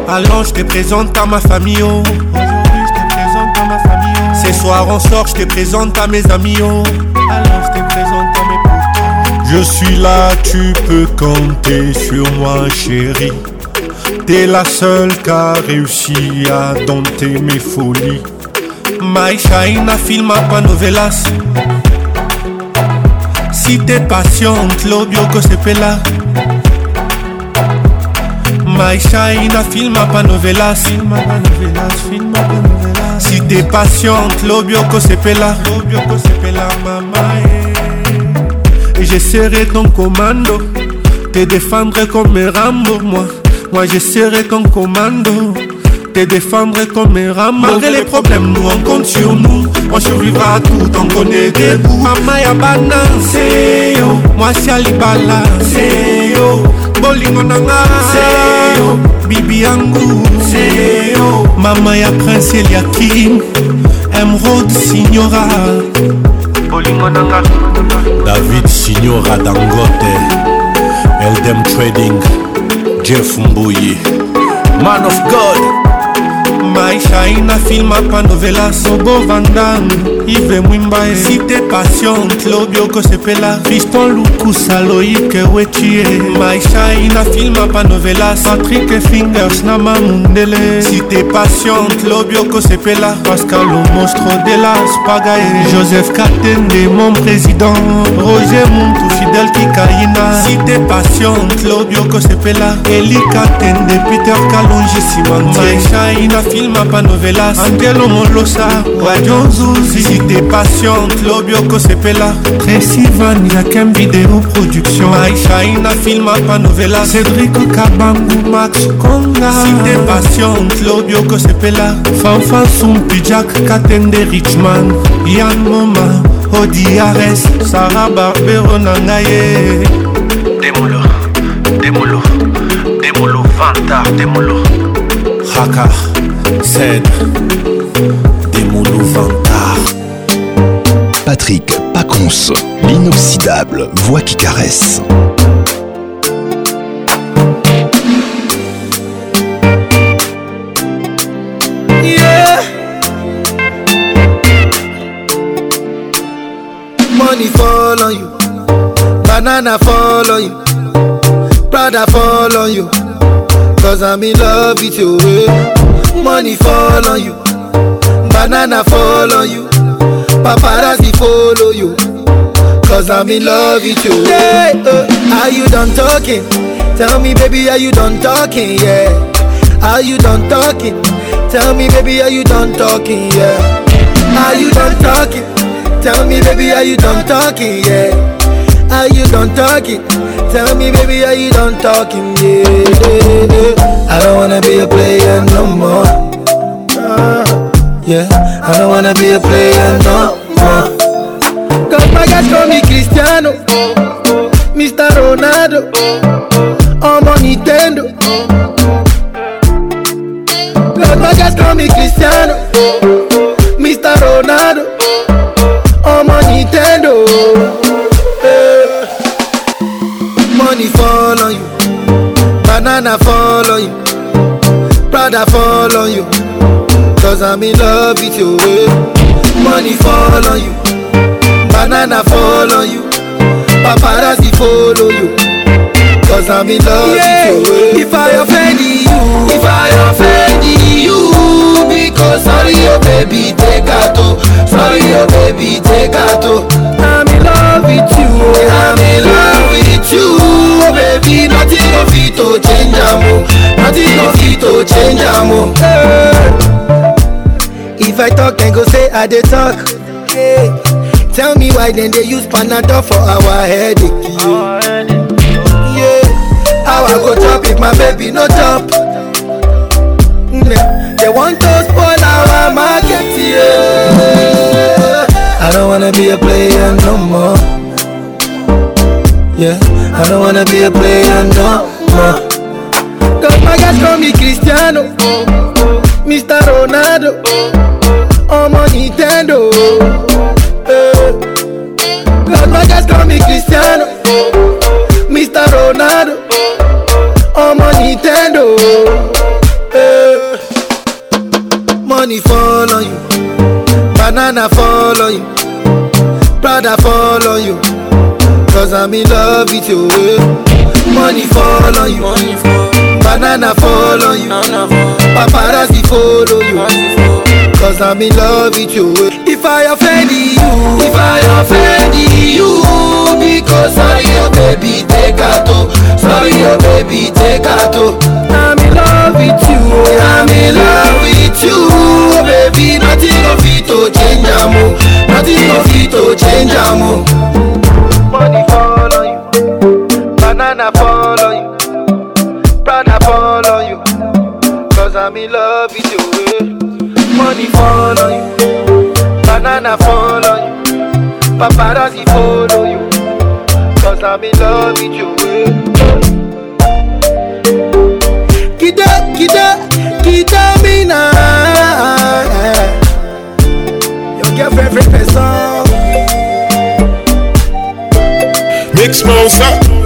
Allons je te présente à ma famille oh. oh. Ce soir on sort, je te présente à mes amis oh. Alors je te présente à mes potes. Je suis là, tu peux compter sur moi chérie T'es la seule qui a réussi à dompter mes folies Maïchaïna shine, pas cité patiente lobi okosepela maishaina filmaka novelas cité patiente lobi okosepela je serai ton commando te défendre comme rambo moi moi je serai ton commando te défendre comme un rat Malgré les problèmes, nous on compte sur nous On survivra à tout, on connaît des bouts Mama ya bana, seyo Moi si alibala, seyo Bolingo nanga, seyo Bibi yangu, seyo Mama ya prince Eliakim Emerald Signora Bolingo nanga David Signora Dangote Eldem Trading Jeff Mbouye Man of God aishaina filma pandovela sobo vandam ivre mwimba esite passion claudio kosepela fiston lukusa loike wetie maishai na filma panovela patrik fingers na mamundele site passion claudio kosepela pascal mostro de la spagae joseph katende mon président roger muntu fidel kikaina site passion claudio kosepela eli katende peter kalonge simantie maishai na filma panovelas antelo molosa radio zuzi musique des patientes lobioko sepela resivan yakem video production aishaina filma panovela cédrico kabangu max konga cité patiente lobioko sepela fanfan sumpi jack katende richman yan moma odiares sara barbero na ngai ye demolo demolo demolo vantar demolo haka sed Patrick Pacons, l'inoxydable voix qui caresse. Yeah. Money fall on you, banana fall on you, Prada fall on you, cause I'm in love with you. Money fall on you, banana fall on you. paparazzi follow you. Cause I'm in love with you. Yeah, uh, are you done talking? Tell me, baby, are you done talking? Yeah. Are you done talking? Tell me, baby, are you done talking? Yeah. Are you done talking? Tell me, baby, are you done talking? Yeah. Are you done talking? Tell me, baby, are you done talking? Yeah, yeah, yeah. I don't wanna be a player no more. Uh, yeah, I don't wanna be a player no moi Comme bagage comme Cristiano Mr Ronaldo En mon Nintendo Comme bagage comme Cristiano Mr Ronaldo En mon Nintendo eh. Money fall on you Banana fall on you Prada fall on you Cause I'm in love with you money follow you banana follow you paparazzi follow you cause i'm in love yeah. with you if i offend you if i offend you because sorry oh baby take out oh sorry oh baby take out oh i'm in love with you i'm in love with you oh baby nothing go fit to change am oh nothing go fit to change am oh. Hey. Eh. If I talk, then go say I dey talk. Hey. Tell me why then they use Panadol for our headache. Yeah. How I go top if my baby no top? Mm, they want to spoil our market. Yeah. I don't wanna be a player no more. Yeah, I don't wanna be a player no more. Cause my guys call me Cristiano. Mr. Ronaldo ọmọ Nintendo eh, gbogbo just call me Cristiano Mr. Ronaldo ọmọ Nintendo. Eh, money fall on you, banana fall on you, Prada fall on you, cause I'm in love with you. Money fall on you, banana fall on you. paparazzi follow you Cause I'm in love with you If I offend you If I offend you Because sorry oh baby take a toe Sorry oh baby take a toe I'm in love with you I'm in love with you Baby nothing of it to change am Nothing of it to change am Money follow you Banana follow you I'm in love with your way. Eh. Money fall on you, banana fall on you, paparazzi follow you. Cause I'm in love with eh. your way. Kida, kida, kida me now. Yeah. You give every person. Mix Mosa.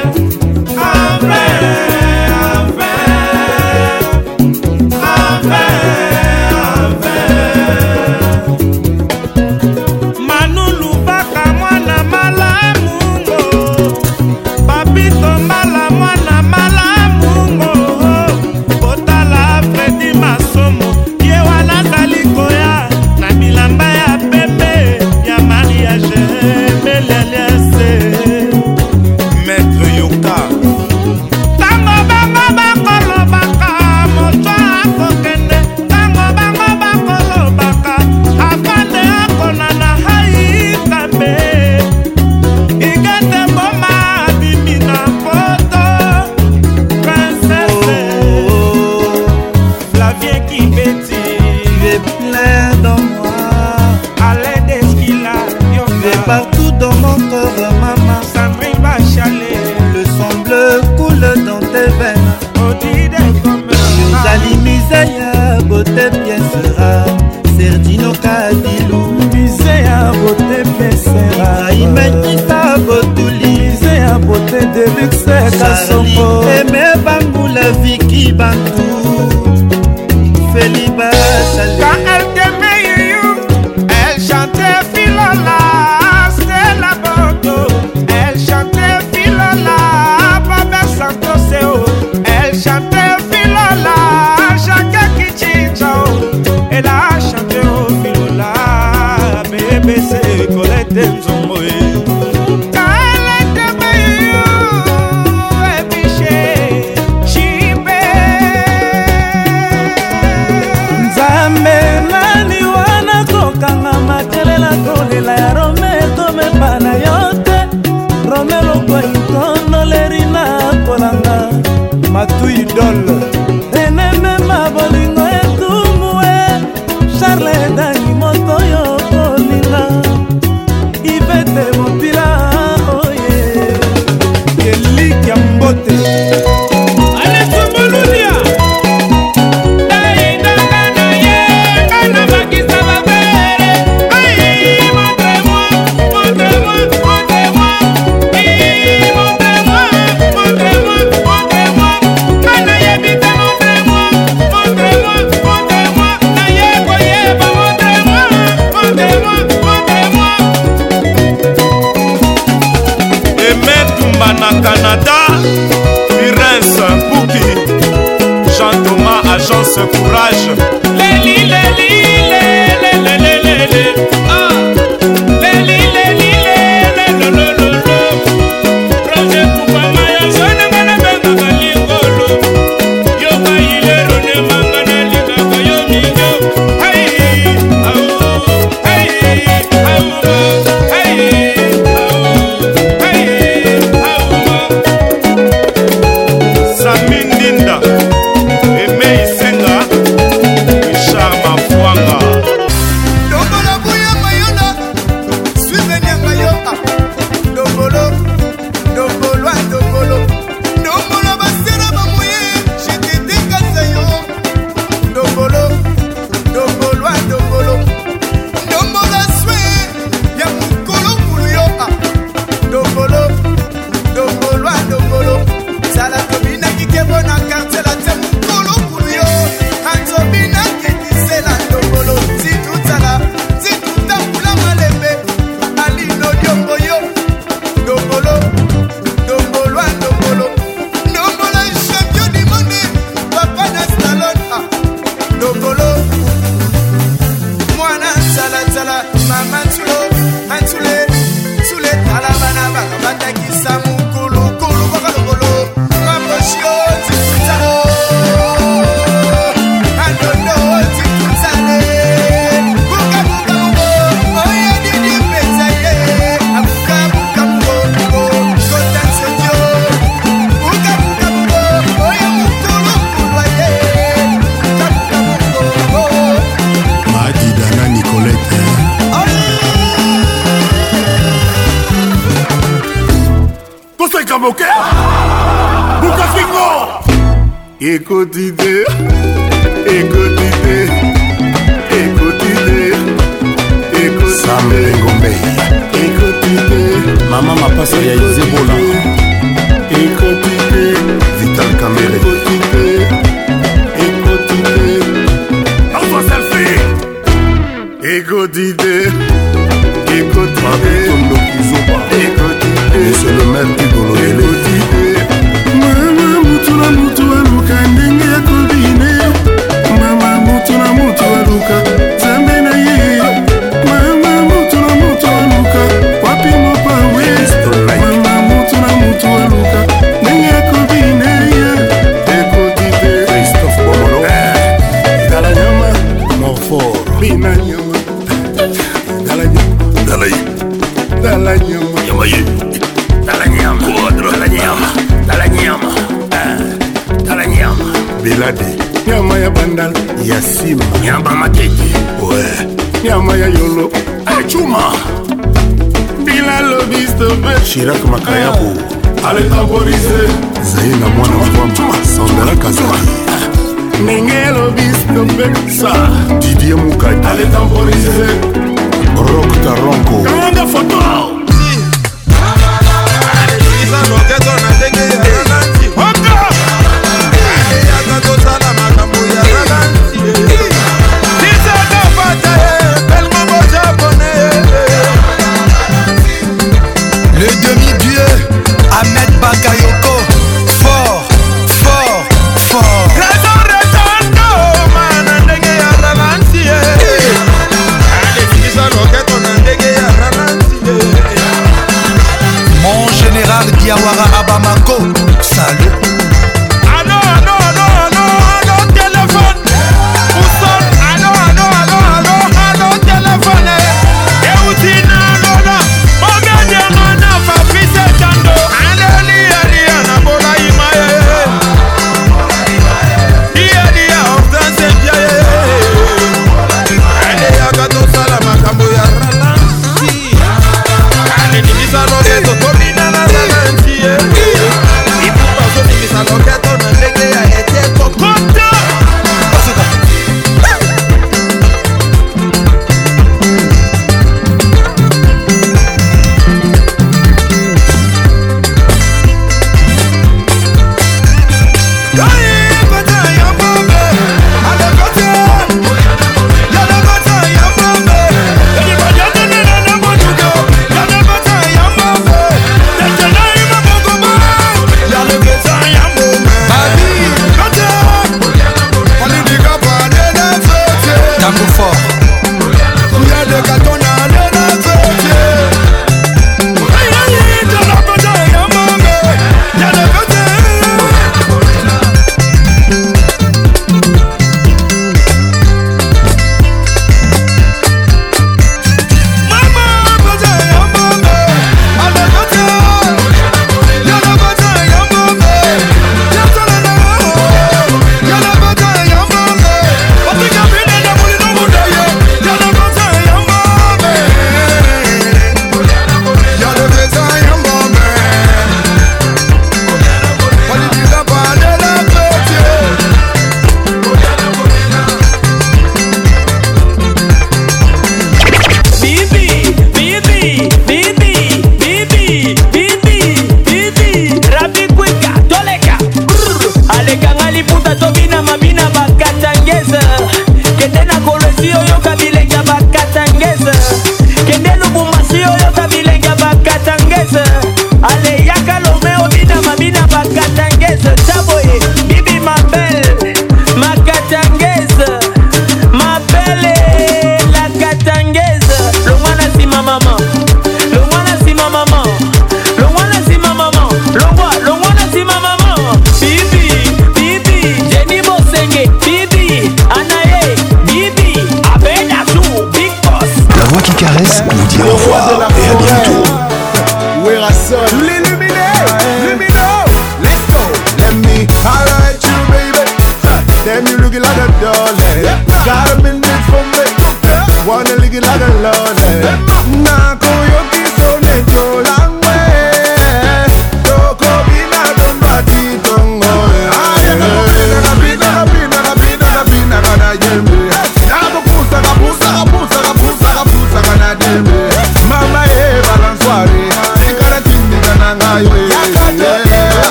deluxe kasongo eme bangula viki bantu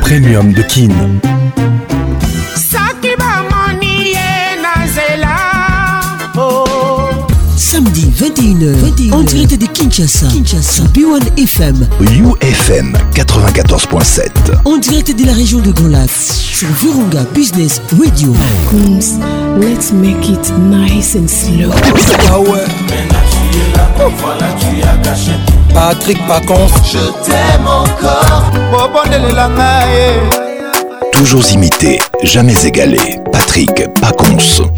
Premium de Kin. Oh. Samedi 21h, 21h, en direct de Kinshasa, Kinshasa, B1 FM, UFM 94.7, en direct de la région de Grand sur Virunga Business Radio. let's make it nice and slow. Ah Patrick Pacons Je t'aime encore Toujours imité, jamais égalé Patrick Pacons